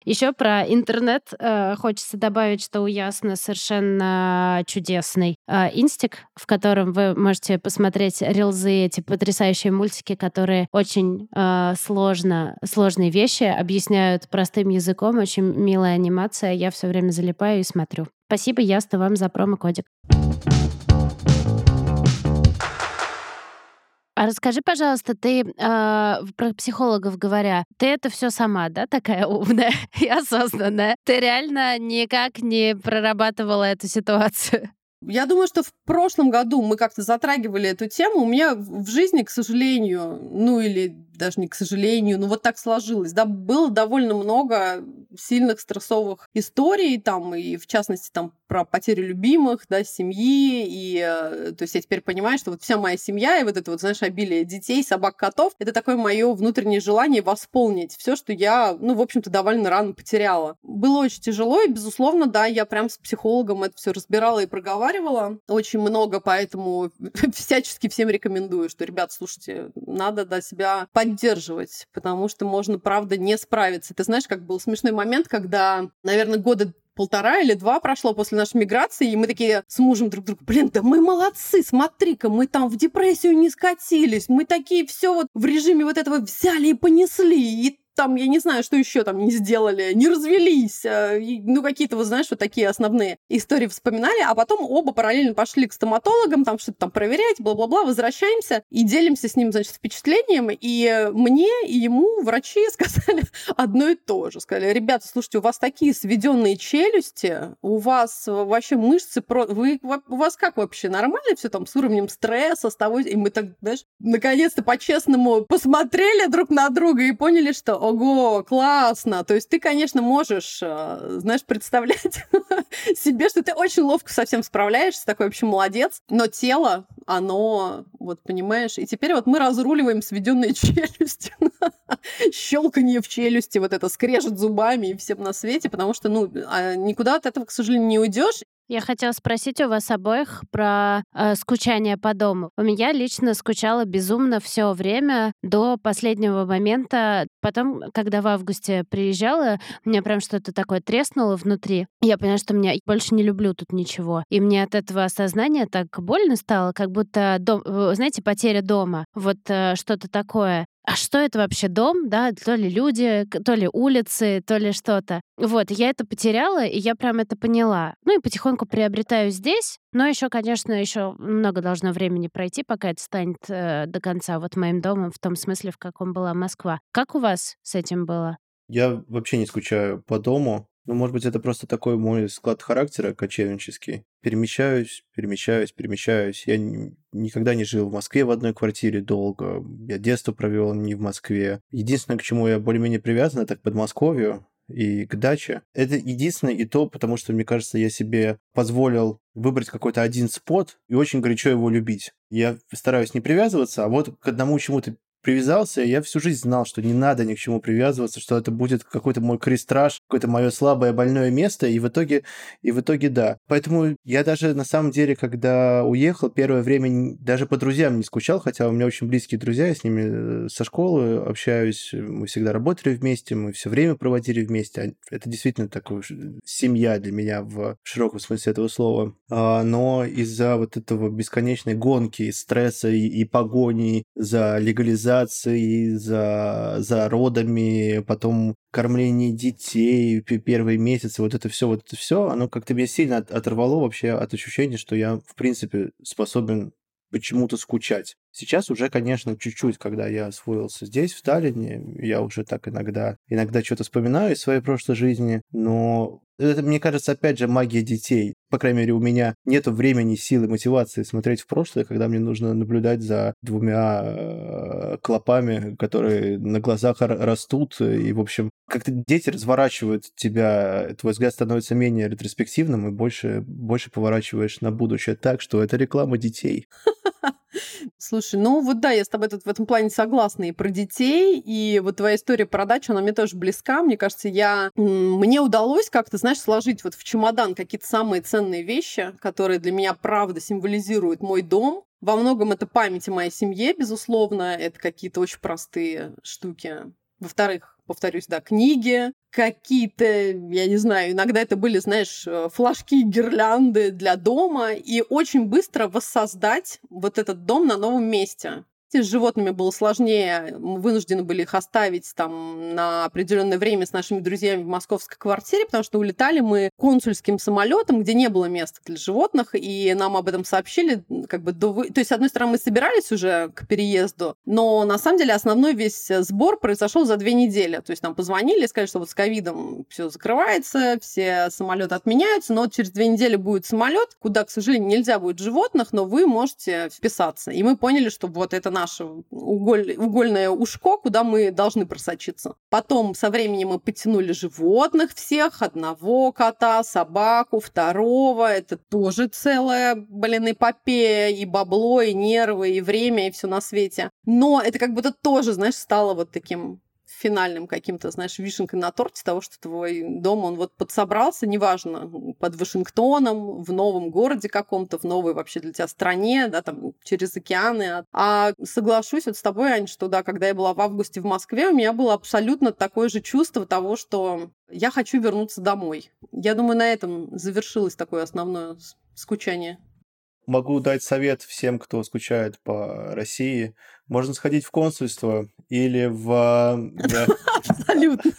Еще про интернет э, хочется добавить, что у Ясна совершенно чудесный э, инстик, в котором вы можете посмотреть рилзы, эти потрясающие мультики, которые очень э, сложно, сложные вещи объясняют простым языком, очень милая анимация. Я все время залипаю и смотрю. Спасибо, Ясна, вам за промокодик. А расскажи, пожалуйста, ты э, про психологов говоря, ты это все сама, да, такая умная и осознанная? Ты реально никак не прорабатывала эту ситуацию? Я думаю, что в прошлом году мы как-то затрагивали эту тему. У меня в жизни, к сожалению, ну или даже не к сожалению, ну вот так сложилось, да, было довольно много сильных стрессовых историй, там, и в частности, там, про потерю любимых, да, семьи, и, э, то есть я теперь понимаю, что вот вся моя семья и вот это вот, знаешь, обилие детей, собак, котов, это такое мое внутреннее желание восполнить все, что я, ну, в общем-то, довольно рано потеряла. Было очень тяжело, и, безусловно, да, я прям с психологом это все разбирала и проговаривала очень много, поэтому всячески всем рекомендую, что, ребят, слушайте, надо, да, себя поддерживать, потому что можно, правда, не справиться. Ты знаешь, как был смешной момент, когда, наверное, года полтора или два прошло после нашей миграции, и мы такие с мужем друг другу, блин, да мы молодцы, смотри-ка, мы там в депрессию не скатились, мы такие все вот в режиме вот этого взяли и понесли, и там, я не знаю, что еще там не сделали, не развелись, э, ну, какие-то, вот знаешь, вот такие основные истории вспоминали, а потом оба параллельно пошли к стоматологам, там что-то там проверять, бла-бла-бла, возвращаемся и делимся с ним, значит, впечатлением, и мне и ему врачи сказали одно и то же. Сказали, ребята, слушайте, у вас такие сведенные челюсти, у вас вообще мышцы, про... вы, у вас как вообще, нормально все там с уровнем стресса, с того, и мы так, знаешь, наконец-то по-честному посмотрели друг на друга и поняли, что ого, классно. То есть ты, конечно, можешь, э, знаешь, представлять себе, что ты очень ловко совсем справляешься, такой вообще молодец, но тело, оно, вот понимаешь, и теперь вот мы разруливаем сведенные челюсти, щелканье в челюсти, вот это скрежет зубами и всем на свете, потому что, ну, а никуда от этого, к сожалению, не уйдешь, я хотела спросить у вас обоих про э, скучание по дому. У меня лично скучала безумно все время до последнего момента. Потом, когда в августе приезжала, у меня прям что-то такое треснуло внутри. Я поняла, что меня больше не люблю тут ничего. И мне от этого осознания так больно стало, как будто, дом, знаете, потеря дома. Вот э, что-то такое а что это вообще дом, да, то ли люди, то ли улицы, то ли что-то. Вот, я это потеряла, и я прям это поняла. Ну и потихоньку приобретаю здесь, но еще, конечно, еще много должно времени пройти, пока это станет э, до конца вот моим домом, в том смысле, в каком была Москва. Как у вас с этим было? Я вообще не скучаю по дому. Ну, может быть, это просто такой мой склад характера кочевнический. Перемещаюсь, перемещаюсь, перемещаюсь. Я никогда не жил в Москве в одной квартире долго. Я детство провел не в Москве. Единственное, к чему я более-менее привязан, это к Подмосковью. и к даче. Это единственное и то, потому что, мне кажется, я себе позволил выбрать какой-то один спот и очень горячо его любить. Я стараюсь не привязываться, а вот к одному чему-то привязался, я всю жизнь знал, что не надо ни к чему привязываться, что это будет какой-то мой крестраж, какое-то мое слабое больное место, и в итоге, и в итоге да. Поэтому я даже на самом деле, когда уехал, первое время даже по друзьям не скучал, хотя у меня очень близкие друзья, я с ними э, со школы общаюсь, мы всегда работали вместе, мы все время проводили вместе. Это действительно такая семья для меня в широком смысле этого слова. А, но из-за вот этого бесконечной гонки, стресса и, и погони за легализацией за, за родами, потом кормление детей, первые месяцы, вот это все, вот это все, оно как-то меня сильно оторвало вообще от ощущения, что я, в принципе, способен почему-то скучать. Сейчас уже, конечно, чуть-чуть, когда я освоился здесь, в Сталине, я уже так иногда, иногда что-то вспоминаю из своей прошлой жизни, но это, мне кажется, опять же, магия детей. По крайней мере, у меня нет времени, силы, мотивации смотреть в прошлое, когда мне нужно наблюдать за двумя э, клопами, которые на глазах растут. И, в общем, как-то дети разворачивают тебя, твой взгляд становится менее ретроспективным и больше, больше поворачиваешь на будущее так, что это реклама детей. Слушай, ну вот да, я с тобой тут в этом плане согласна и про детей, и вот твоя история про дачу, она мне тоже близка. Мне кажется, я... Мне удалось как-то, знаешь, сложить вот в чемодан какие-то самые ценные вещи, которые для меня правда символизируют мой дом. Во многом это память о моей семье, безусловно, это какие-то очень простые штуки. Во-вторых, повторюсь, да, книги, какие-то, я не знаю, иногда это были, знаешь, э, флажки, гирлянды для дома, и очень быстро воссоздать вот этот дом на новом месте. С животными было сложнее, мы вынуждены были их оставить там на определенное время с нашими друзьями в московской квартире, потому что улетали мы консульским самолетом, где не было места для животных, и нам об этом сообщили как бы до... То есть, с одной стороны, мы собирались уже к переезду, но на самом деле основной весь сбор произошел за две недели. То есть нам позвонили сказали, что вот с ковидом все закрывается, все самолеты отменяются, но вот через две недели будет самолет, куда, к сожалению, нельзя будет животных, но вы можете вписаться. И мы поняли, что вот это наше уголь, угольное ушко, куда мы должны просочиться. Потом со временем мы потянули животных всех, одного кота, собаку, второго. Это тоже целая, блин, эпопея, и бабло, и нервы, и время, и все на свете. Но это как будто тоже, знаешь, стало вот таким финальным каким-то, знаешь, вишенкой на торте того, что твой дом, он вот подсобрался, неважно, под Вашингтоном, в новом городе каком-то, в новой вообще для тебя стране, да, там, через океаны. А соглашусь вот с тобой, Ань, что, да, когда я была в августе в Москве, у меня было абсолютно такое же чувство того, что я хочу вернуться домой. Я думаю, на этом завершилось такое основное скучание. Могу дать совет всем, кто скучает по России. Можно сходить в консульство или в... Абсолютно.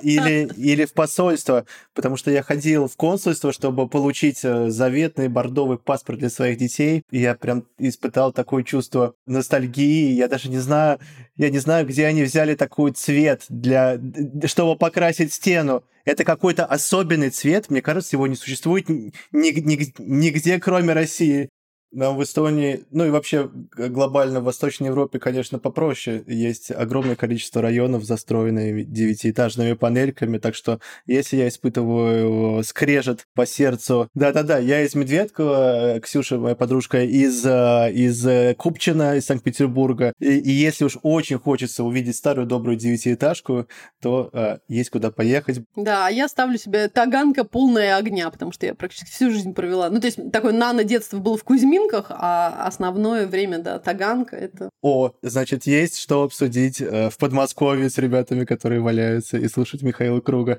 Или, или в посольство, потому что я ходил в консульство, чтобы получить э, заветный бордовый паспорт для своих детей, и я прям испытал такое чувство ностальгии. Я даже не знаю, я не знаю, где они взяли такой цвет для, чтобы покрасить стену. Это какой-то особенный цвет, мне кажется, его не существует нигде, кроме России. Нам в Эстонии, ну и вообще глобально в Восточной Европе, конечно, попроще. Есть огромное количество районов, застроенные девятиэтажными панельками, так что если я испытываю скрежет по сердцу... Да-да-да, я из Медведкова, Ксюша, моя подружка, из, э, из э, Купчина, из Санкт-Петербурга. И, и если уж очень хочется увидеть старую добрую девятиэтажку, то э, есть куда поехать. Да, я ставлю себе таганка полная огня, потому что я практически всю жизнь провела. Ну, то есть такое нано-детство было в Кузьмин, вечеринках, а основное время, да, таганка это... О, значит, есть что обсудить э, в Подмосковье с ребятами, которые валяются, и слушать Михаила Круга.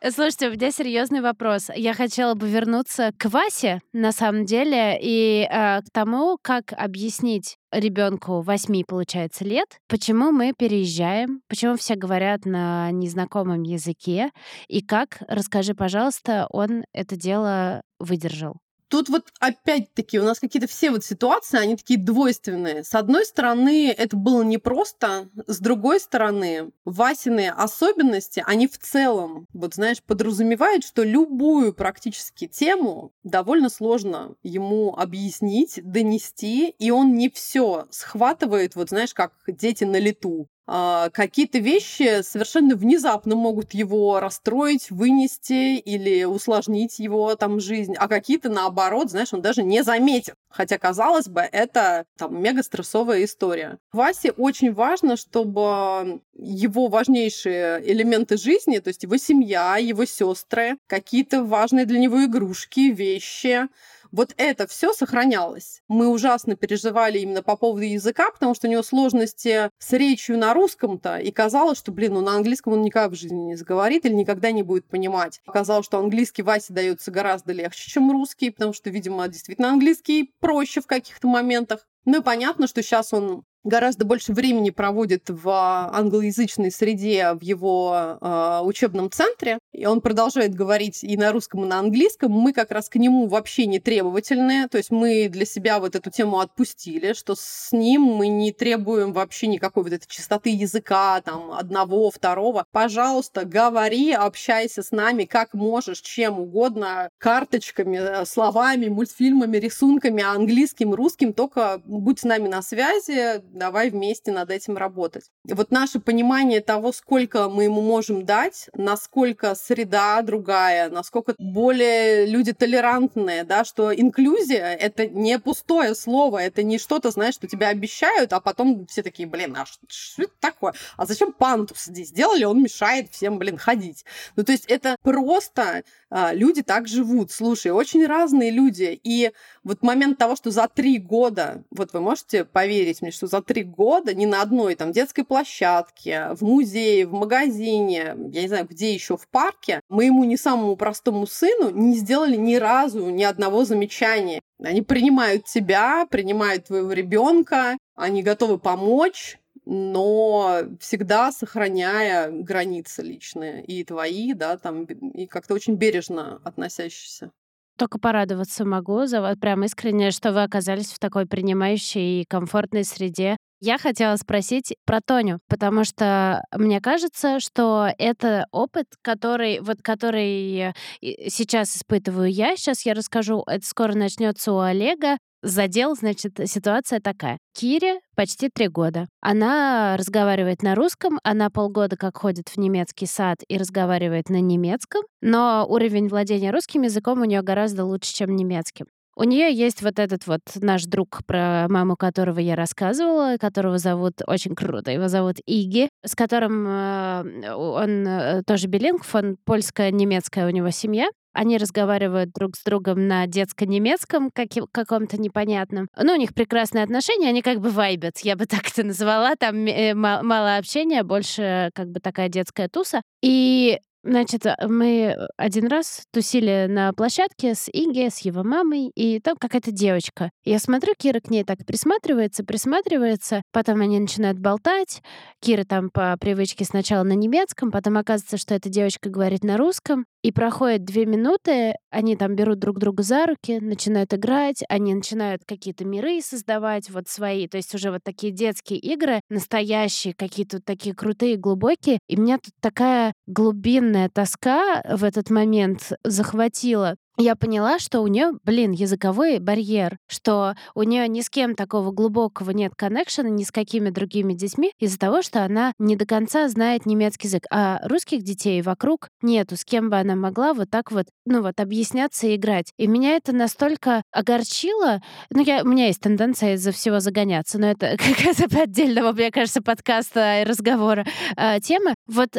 Слушайте, у меня серьезный вопрос. Я хотела бы вернуться к Васе, на самом деле, и э, к тому, как объяснить ребенку 8, получается, лет, почему мы переезжаем, почему все говорят на незнакомом языке, и как, расскажи, пожалуйста, он это дело выдержал. Тут вот опять-таки у нас какие-то все вот ситуации, они такие двойственные. С одной стороны, это было непросто, с другой стороны, Васины особенности, они в целом, вот знаешь, подразумевают, что любую практически тему довольно сложно ему объяснить, донести, и он не все схватывает, вот знаешь, как дети на лету какие-то вещи совершенно внезапно могут его расстроить, вынести или усложнить его там жизнь, а какие-то наоборот, знаешь, он даже не заметит. Хотя, казалось бы, это там мега стрессовая история. Васе очень важно, чтобы его важнейшие элементы жизни, то есть его семья, его сестры, какие-то важные для него игрушки, вещи, вот это все сохранялось. Мы ужасно переживали именно по поводу языка, потому что у него сложности с речью на русском-то, и казалось, что, блин, ну на английском он никак в жизни не заговорит или никогда не будет понимать. Оказалось, что английский Васе дается гораздо легче, чем русский, потому что, видимо, действительно английский проще в каких-то моментах. Ну и понятно, что сейчас он гораздо больше времени проводит в англоязычной среде в его э, учебном центре, и он продолжает говорить и на русском, и на английском. Мы как раз к нему вообще не требовательные, то есть мы для себя вот эту тему отпустили, что с ним мы не требуем вообще никакой вот этой чистоты языка, там, одного, второго. Пожалуйста, говори, общайся с нами как можешь, чем угодно, карточками, словами, мультфильмами, рисунками, английским, русским, только будь с нами на связи, давай вместе над этим работать. И вот наше понимание того, сколько мы ему можем дать, насколько среда другая, насколько более люди толерантные, да, что инклюзия — это не пустое слово, это не что-то, знаешь, что тебя обещают, а потом все такие, блин, а что, что это такое? А зачем пантус здесь сделали? Он мешает всем, блин, ходить. Ну, то есть это просто люди так живут. Слушай, очень разные люди. И вот момент того, что за три года, вот вы можете поверить мне, что за три года ни на одной там детской площадке, в музее, в магазине, я не знаю, где еще в парке, моему не самому простому сыну не сделали ни разу ни одного замечания. Они принимают тебя, принимают твоего ребенка, они готовы помочь, но всегда сохраняя границы личные и твои, да, там, и как-то очень бережно относящиеся. Только порадоваться могу за вас прям искренне, что вы оказались в такой принимающей и комфортной среде. Я хотела спросить про Тоню, потому что мне кажется, что это опыт, который вот который сейчас испытываю я. Сейчас я расскажу. Это скоро начнется у Олега задел, значит, ситуация такая. Кире почти три года. Она разговаривает на русском, она полгода как ходит в немецкий сад и разговаривает на немецком, но уровень владения русским языком у нее гораздо лучше, чем немецким. У нее есть вот этот вот наш друг, про маму которого я рассказывала, которого зовут очень круто, его зовут Иги, с которым э, он э, тоже билингв, он польско-немецкая у него семья. Они разговаривают друг с другом на детско-немецком каком-то непонятном. Ну, у них прекрасные отношения, они как бы вайбят, я бы так это назвала. Там э, мало общения, больше как бы такая детская туса. И Значит, э, мы один раз тусили на площадке с Иги, с его мамой, и там какая-то девочка. Я смотрю, Кира к ней так присматривается, присматривается, потом они начинают болтать. Кира там по привычке сначала на немецком, потом оказывается, что эта девочка говорит на русском. И проходит две минуты, они там берут друг друга за руки, начинают играть, они начинают какие-то миры создавать, вот свои, то есть уже вот такие детские игры, настоящие, какие-то такие крутые, глубокие. И меня тут такая глубинная тоска в этот момент захватила я поняла, что у нее, блин, языковой барьер, что у нее ни с кем такого глубокого нет коннекшена, ни с какими другими детьми, из-за того, что она не до конца знает немецкий язык. А русских детей вокруг нету, с кем бы она могла вот так вот, ну вот, объясняться и играть. И меня это настолько огорчило. Ну, я, у меня есть тенденция из-за всего загоняться, но это какая-то отдельного, мне кажется, подкаста и разговора э, тема. Вот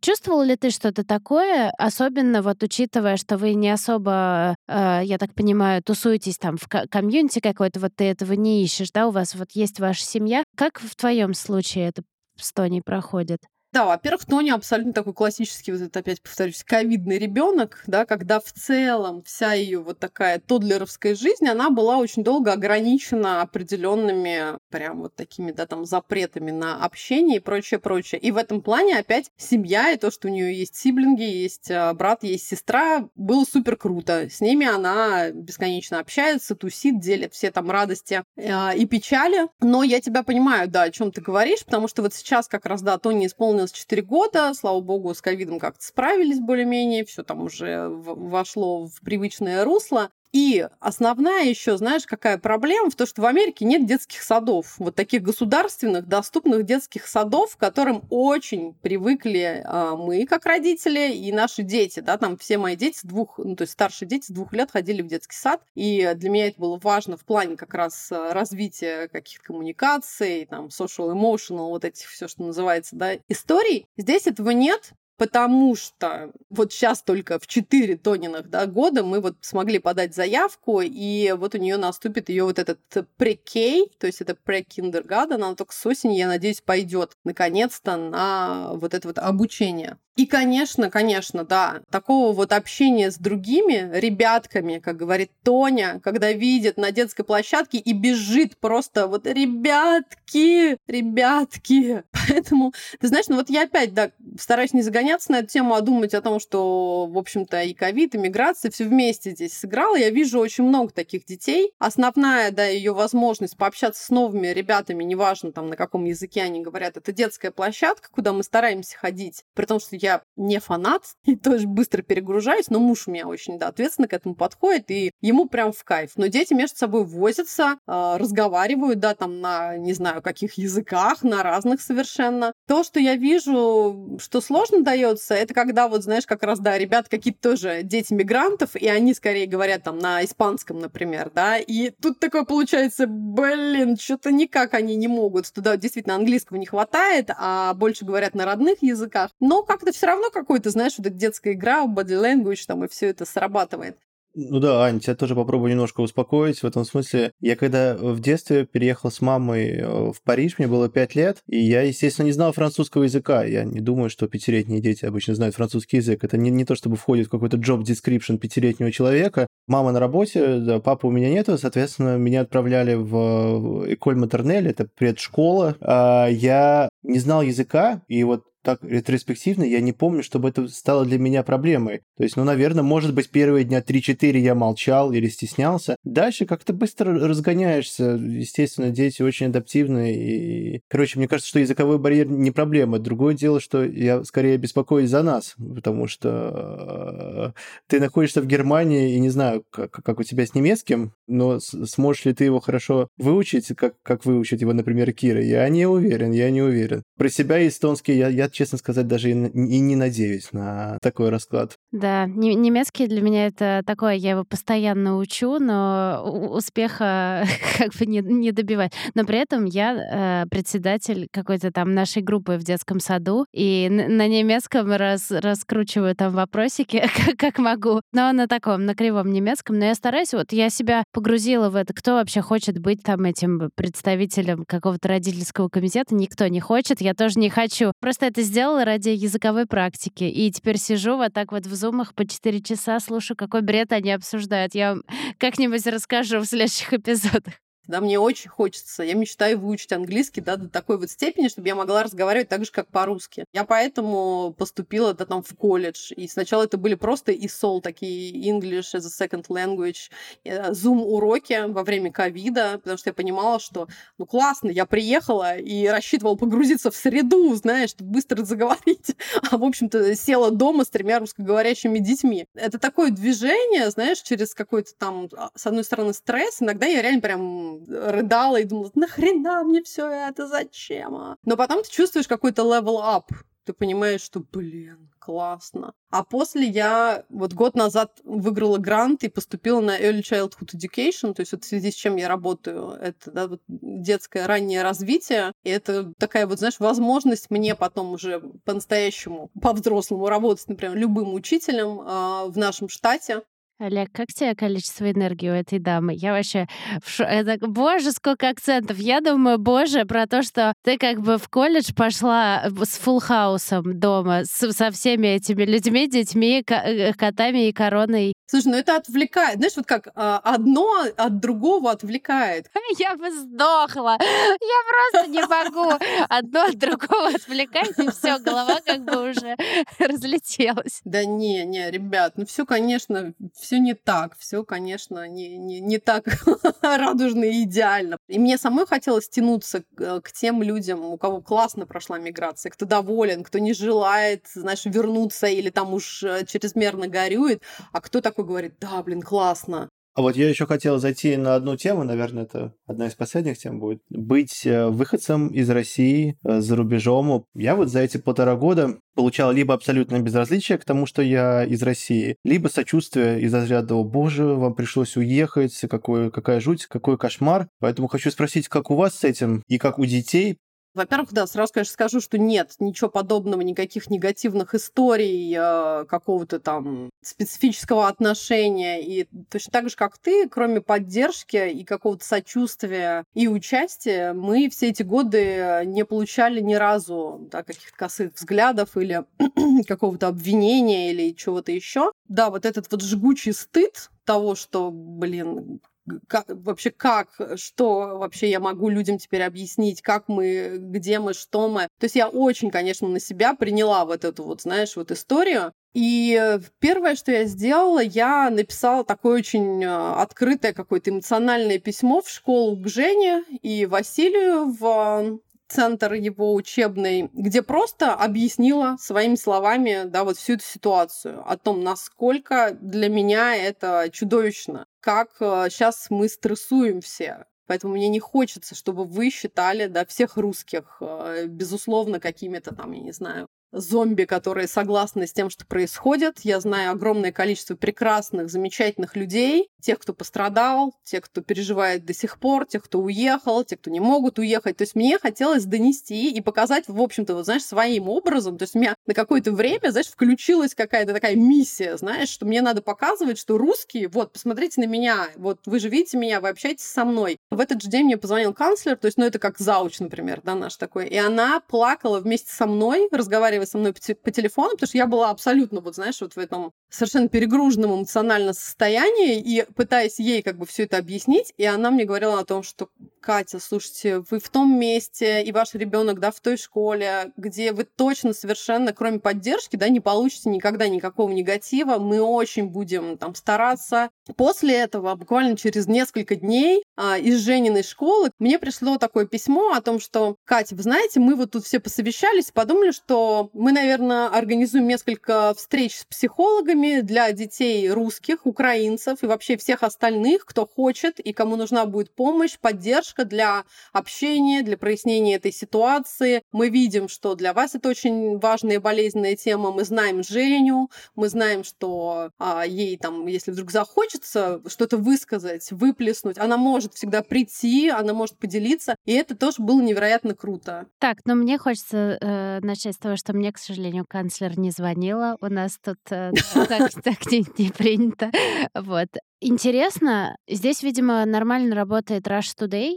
чувствовал ли ты что-то такое, особенно вот учитывая, что вы не особо особо, э, я так понимаю, тусуетесь там в комьюнити какой-то, вот ты этого не ищешь, да, у вас вот есть ваша семья. Как в твоем случае это с Тони проходит? Да, во-первых, Тони абсолютно такой классический, вот это опять повторюсь, ковидный ребенок, да, когда в целом вся ее вот такая тодлеровская жизнь, она была очень долго ограничена определенными прям вот такими, да, там запретами на общение и прочее, прочее. И в этом плане опять семья и то, что у нее есть сиблинги, есть а, брат, есть сестра, было супер круто. С ними она бесконечно общается, тусит, делит все там радости э, и печали. Но я тебя понимаю, да, о чем ты говоришь, потому что вот сейчас как раз, да, Тони исполнил исполнилось 4 года, слава богу, с ковидом как-то справились более-менее, все там уже вошло в привычное русло. И основная еще, знаешь, какая проблема? В том, что в Америке нет детских садов, вот таких государственных, доступных детских садов, к которым очень привыкли э, мы, как родители, и наши дети, да, там все мои дети двух, ну, то есть старшие дети двух лет ходили в детский сад, и для меня это было важно в плане как раз э, развития каких-то коммуникаций, там, social emotional, вот этих все, что называется, да, историй. Здесь этого нет, потому что вот сейчас только в 4 Тониных да, года мы вот смогли подать заявку, и вот у нее наступит ее вот этот pre-K, то есть это pre-kindergarten, она только с осени, я надеюсь, пойдет наконец-то на вот это вот обучение. И, конечно, конечно, да, такого вот общения с другими ребятками, как говорит Тоня, когда видит на детской площадке и бежит просто вот «ребятки, ребятки». Поэтому, ты знаешь, ну вот я опять, да, стараюсь не загоняться на эту тему, а думать о том, что, в общем-то, и ковид, и миграция все вместе здесь сыграла. Я вижу очень много таких детей. Основная, да, ее возможность пообщаться с новыми ребятами, неважно там на каком языке они говорят, это детская площадка, куда мы стараемся ходить, при том, что я не фанат и тоже быстро перегружаюсь, но муж у меня очень да, ответственно к этому подходит, и ему прям в кайф. Но дети между собой возятся, э, разговаривают, да, там на, не знаю, каких языках, на разных совершенно. То, что я вижу, что сложно дается, это когда вот, знаешь, как раз, да, ребят какие-то тоже дети мигрантов, и они скорее говорят там на испанском, например, да, и тут такое получается, блин, что-то никак они не могут. Туда действительно английского не хватает, а больше говорят на родных языках. Но как-то все равно какой-то, знаешь, вот эта детская игра, body language, там, и все это срабатывает. Ну да, Ань, тебя тоже попробую немножко успокоить в этом смысле. Я когда в детстве переехал с мамой э, в Париж, мне было 5 лет, и я, естественно, не знал французского языка. Я не думаю, что пятилетние дети обычно знают французский язык. Это не, не то, чтобы входит в какой-то job description пятилетнего человека. Мама на работе, да, папы у меня нету, соответственно, меня отправляли в Эколь Матернель, это предшкола. А я не знал языка, и вот так ретроспективно я не помню, чтобы это стало для меня проблемой. То есть, ну, наверное, может быть, первые дня 3-4 я молчал или стеснялся. Дальше как-то быстро разгоняешься. Естественно, дети очень адаптивны. И... Короче, мне кажется, что языковой барьер не проблема. Другое дело, что я скорее беспокоюсь за нас, потому что э, ты находишься в Германии, и не знаю, как, как у тебя с немецким, но сможешь ли ты его хорошо выучить, как, как выучить его, например, Кира? Я не уверен, я не уверен. Про себя эстонский я, я честно сказать, даже и, и не надеюсь на такой расклад. Да, немецкий для меня это такое, я его постоянно учу, но успеха как бы не, не добивать. Но при этом я э, председатель какой-то там нашей группы в детском саду, и на немецком раз, раскручиваю там вопросики, как могу. Но на таком, на кривом немецком. Но я стараюсь, вот я себя погрузила в это. Кто вообще хочет быть там этим представителем какого-то родительского комитета? Никто не хочет, я тоже не хочу. Просто это сделала ради языковой практики. И теперь сижу вот так вот в зумах по 4 часа, слушаю, какой бред они обсуждают. Я как-нибудь расскажу в следующих эпизодах да, мне очень хочется, я мечтаю выучить английский, да, до такой вот степени, чтобы я могла разговаривать так же, как по-русски. Я поэтому поступила да, там в колледж, и сначала это были просто ESOL, такие English as a second language, Zoom-уроки во время ковида, потому что я понимала, что, ну, классно, я приехала и рассчитывала погрузиться в среду, знаешь, чтобы быстро заговорить, а, в общем-то, села дома с тремя русскоговорящими детьми. Это такое движение, знаешь, через какой-то там, а, с одной стороны, стресс, иногда я реально прям рыдала и думала, нахрена мне все это, зачем? А?» Но потом ты чувствуешь какой-то level up, ты понимаешь, что, блин, классно. А после я вот год назад выиграла грант и поступила на Early Childhood Education, то есть вот в связи с чем я работаю, это да, вот детское раннее развитие, и это такая вот, знаешь, возможность мне потом уже по-настоящему, по-взрослому работать, например, любым учителем э, в нашем штате, Олег, как тебе количество энергии у этой дамы? Я вообще... Ш... Это... Боже, сколько акцентов! Я думаю, боже, про то, что ты как бы в колледж пошла с фулхаусом дома, с... со всеми этими людьми, детьми, э, котами и короной. Слушай, ну это отвлекает. Знаешь, вот как а, одно от другого отвлекает. Я бы сдохла. Я просто не могу. Одно от другого отвлекать, и все, голова как бы уже разлетелась. Да не, не, ребят, ну все, конечно, все не так. Все, конечно, не, не, не так радужно и идеально. И мне самой хотелось тянуться к, э, к тем людям, у кого классно прошла миграция, кто доволен, кто не желает, знаешь, вернуться или там уж э, чрезмерно горюет, а кто такой говорит, да, блин, классно, А вот я еще хотел зайти на одну тему, наверное, это одна из последних тем будет. Быть э, выходцем из России э, за рубежом. Я вот за эти полтора года получал либо абсолютное безразличие к тому, что я из России, либо сочувствие из разряда «О боже, вам пришлось уехать, какой, какая жуть, какой кошмар». Поэтому хочу спросить, как у вас с этим и как у детей, во-первых, да, сразу, конечно, скажу, что нет ничего подобного, никаких негативных историй, э, какого-то там специфического отношения. И точно так же, как ты, кроме поддержки и какого-то сочувствия и участия, мы все эти годы не получали ни разу да, каких-то косых взглядов или какого-то обвинения или чего-то еще. Да, вот этот вот жгучий стыд того, что, блин, как, вообще как, что вообще я могу людям теперь объяснить, как мы, где мы, что мы. То есть я очень, конечно, на себя приняла вот эту вот, знаешь, вот историю. И первое, что я сделала, я написала такое очень э, открытое какое-то эмоциональное письмо в школу к Жене и Василию в центр его учебный, где просто объяснила своими словами, да, вот всю эту ситуацию о том, насколько для меня это чудовищно, как сейчас э, мы стрессуем все, Поэтому мне не хочется, чтобы вы считали, да, всех русских, э, безусловно, какими-то там, я не знаю, зомби, которые согласны с тем, что происходит. Я знаю огромное количество прекрасных, замечательных людей, тех, кто пострадал, тех, кто переживает до сих пор, тех, кто уехал, тех, кто не могут уехать. То есть мне хотелось донести и показать, в общем-то, вот, знаешь, своим образом. То есть у меня на какое-то время, знаешь, включилась какая-то такая миссия, знаешь, что мне надо показывать, что русские, вот, посмотрите на меня, вот, вы же видите меня, вы общаетесь со мной. В этот же день мне позвонил канцлер, то есть, ну, это как зауч, например, да, наш такой, и она плакала вместе со мной, разговаривая со мной по, телефону, потому что я была абсолютно, вот знаешь, вот в этом совершенно перегруженном эмоционально состоянии, и пытаясь ей как бы все это объяснить, и она мне говорила о том, что Катя, слушайте, вы в том месте, и ваш ребенок, да, в той школе, где вы точно совершенно, кроме поддержки, да, не получите никогда никакого негатива, мы очень будем там стараться. После этого, буквально через несколько дней а, из Жениной школы мне пришло такое письмо о том, что, Катя, вы знаете, мы вот тут все посовещались, подумали, что мы, наверное, организуем несколько встреч с психологами для детей русских, украинцев и вообще всех остальных, кто хочет и кому нужна будет помощь, поддержка для общения, для прояснения этой ситуации. Мы видим, что для вас это очень важная болезненная тема. Мы знаем Женю, мы знаем, что а, ей там, если вдруг захочется что-то высказать, выплеснуть, она может всегда прийти, она может поделиться, и это тоже было невероятно круто. Так, но мне хочется э, начать с того, что мне, к сожалению, канцлер не звонила. У нас тут э, так, не принято. Вот. Интересно, здесь, видимо, нормально работает Rush Today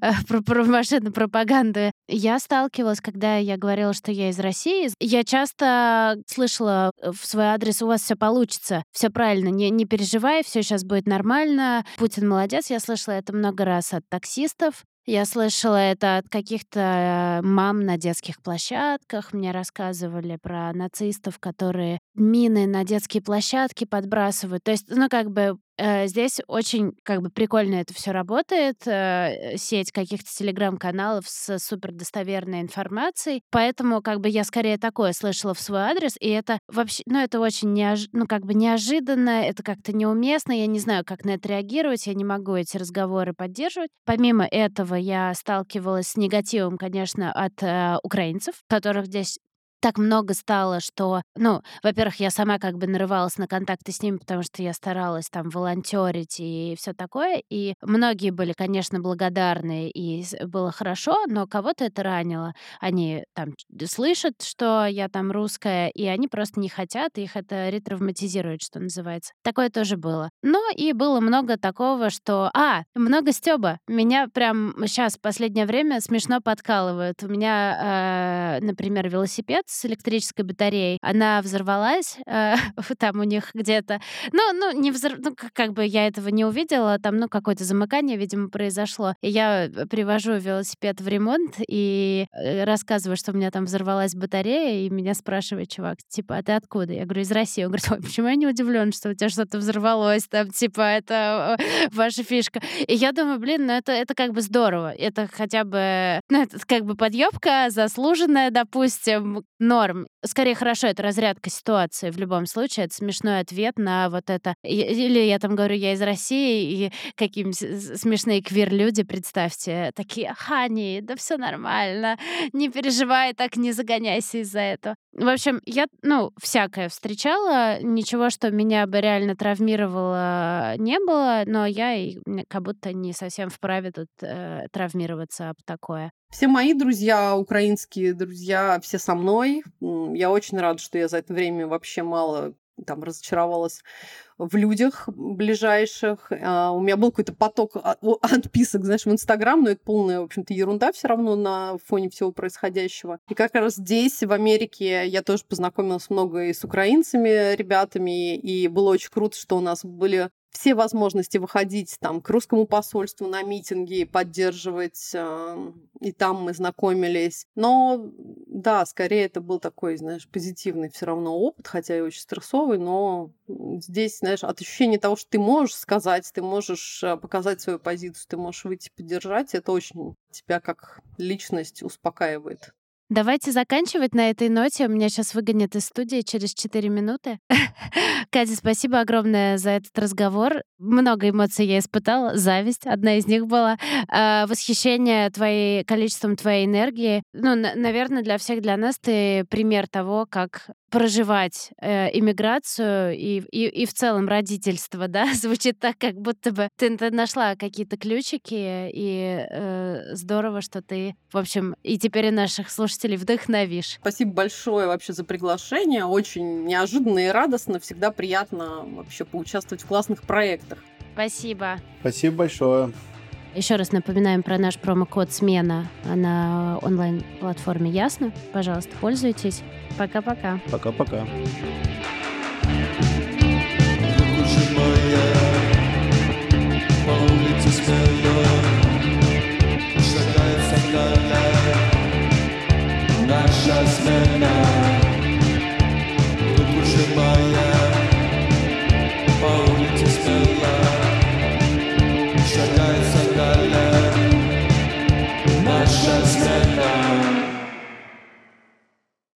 про, про машину пропаганды. Я сталкивалась, когда я говорила, что я из России. Я часто слышала в свой адрес, у вас все получится, все правильно, не, не переживай, все сейчас будет нормально. Путин молодец. Я слышала это много раз от таксистов. Я слышала это от каких-то э, мам на детских площадках. Мне рассказывали про нацистов, которые мины на детские площадки подбрасывают. То есть, ну, как бы здесь очень как бы прикольно это все работает, э, сеть каких-то телеграм-каналов с супер достоверной информацией, поэтому как бы я скорее такое слышала в свой адрес, и это вообще, ну это очень неож... ну как бы неожиданно, это как-то неуместно, я не знаю, как на это реагировать, я не могу эти разговоры поддерживать. Помимо этого я сталкивалась с негативом, конечно, от э, украинцев, которых здесь так много стало, что, ну, во-первых, я сама как бы нарывалась на контакты с ними, потому что я старалась там волонтерить и все такое. И многие были, конечно, благодарны, и было хорошо, но кого-то это ранило. Они там слышат, что я там русская, и они просто не хотят, их это ретравматизирует, что называется. Такое тоже было. Но и было много такого, что... А, много стёба. Меня прям сейчас в последнее время смешно подкалывают. У меня, э, например, велосипед с электрической батареей. Она взорвалась э, там у них где-то. Ну, ну, не взор... ну, как бы я этого не увидела. Там, ну, какое-то замыкание, видимо, произошло. И я э, привожу велосипед в ремонт и э, рассказываю, что у меня там взорвалась батарея, и меня спрашивает чувак, типа, а ты откуда? Я говорю, из России. Он говорит, ой, почему я не удивлен, что у тебя что-то взорвалось там, типа, это э, ваша фишка. И я думаю, блин, ну это, это как бы здорово. Это хотя бы, ну, это как бы подъебка заслуженная, допустим, норм. Скорее, хорошо, это разрядка ситуации в любом случае. Это смешной ответ на вот это. Или я там говорю, я из России, и какие смешные квир-люди, представьте, такие, Хани, да все нормально, не переживай, так не загоняйся из-за этого. В общем, я, ну, всякое встречала, ничего, что меня бы реально травмировало, не было, но я как будто не совсем вправе тут э, травмироваться об такое. Все мои друзья, украинские друзья, все со мной. Я очень рада, что я за это время вообще мало там разочаровалась в людях ближайших. А, у меня был какой-то поток отписок, знаешь, в Инстаграм, но это полная, в общем-то, ерунда все равно на фоне всего происходящего. И как раз здесь, в Америке, я тоже познакомилась много и с украинцами, ребятами, и было очень круто, что у нас были все возможности выходить там к русскому посольству на митинги, поддерживать, э, и там мы знакомились. Но да, скорее это был такой, знаешь, позитивный все равно опыт, хотя и очень стрессовый, но здесь, знаешь, от ощущения того, что ты можешь сказать, ты можешь э, показать свою позицию, ты можешь выйти поддержать, это очень тебя как личность успокаивает. Давайте заканчивать на этой ноте. Меня сейчас выгонят из студии через 4 минуты. Катя, спасибо огромное за этот разговор. Много эмоций я испытала. Зависть, одна из них была. Э, восхищение твоей, количеством твоей энергии. Ну, наверное, для всех, для нас ты пример того, как проживать э, иммиграцию и, и, и в целом родительство, да, звучит так, как будто бы ты, ты нашла какие-то ключики, и э, здорово, что ты, в общем, и теперь и наших слушателей вдохновишь. Спасибо большое вообще за приглашение, очень неожиданно и радостно, всегда приятно вообще поучаствовать в классных проектах. Спасибо. Спасибо большое. Еще раз напоминаем про наш промокод «Смена» на онлайн-платформе «Ясно». Пожалуйста, пользуйтесь. Пока-пока. Пока-пока. Наша смена, руку сжимая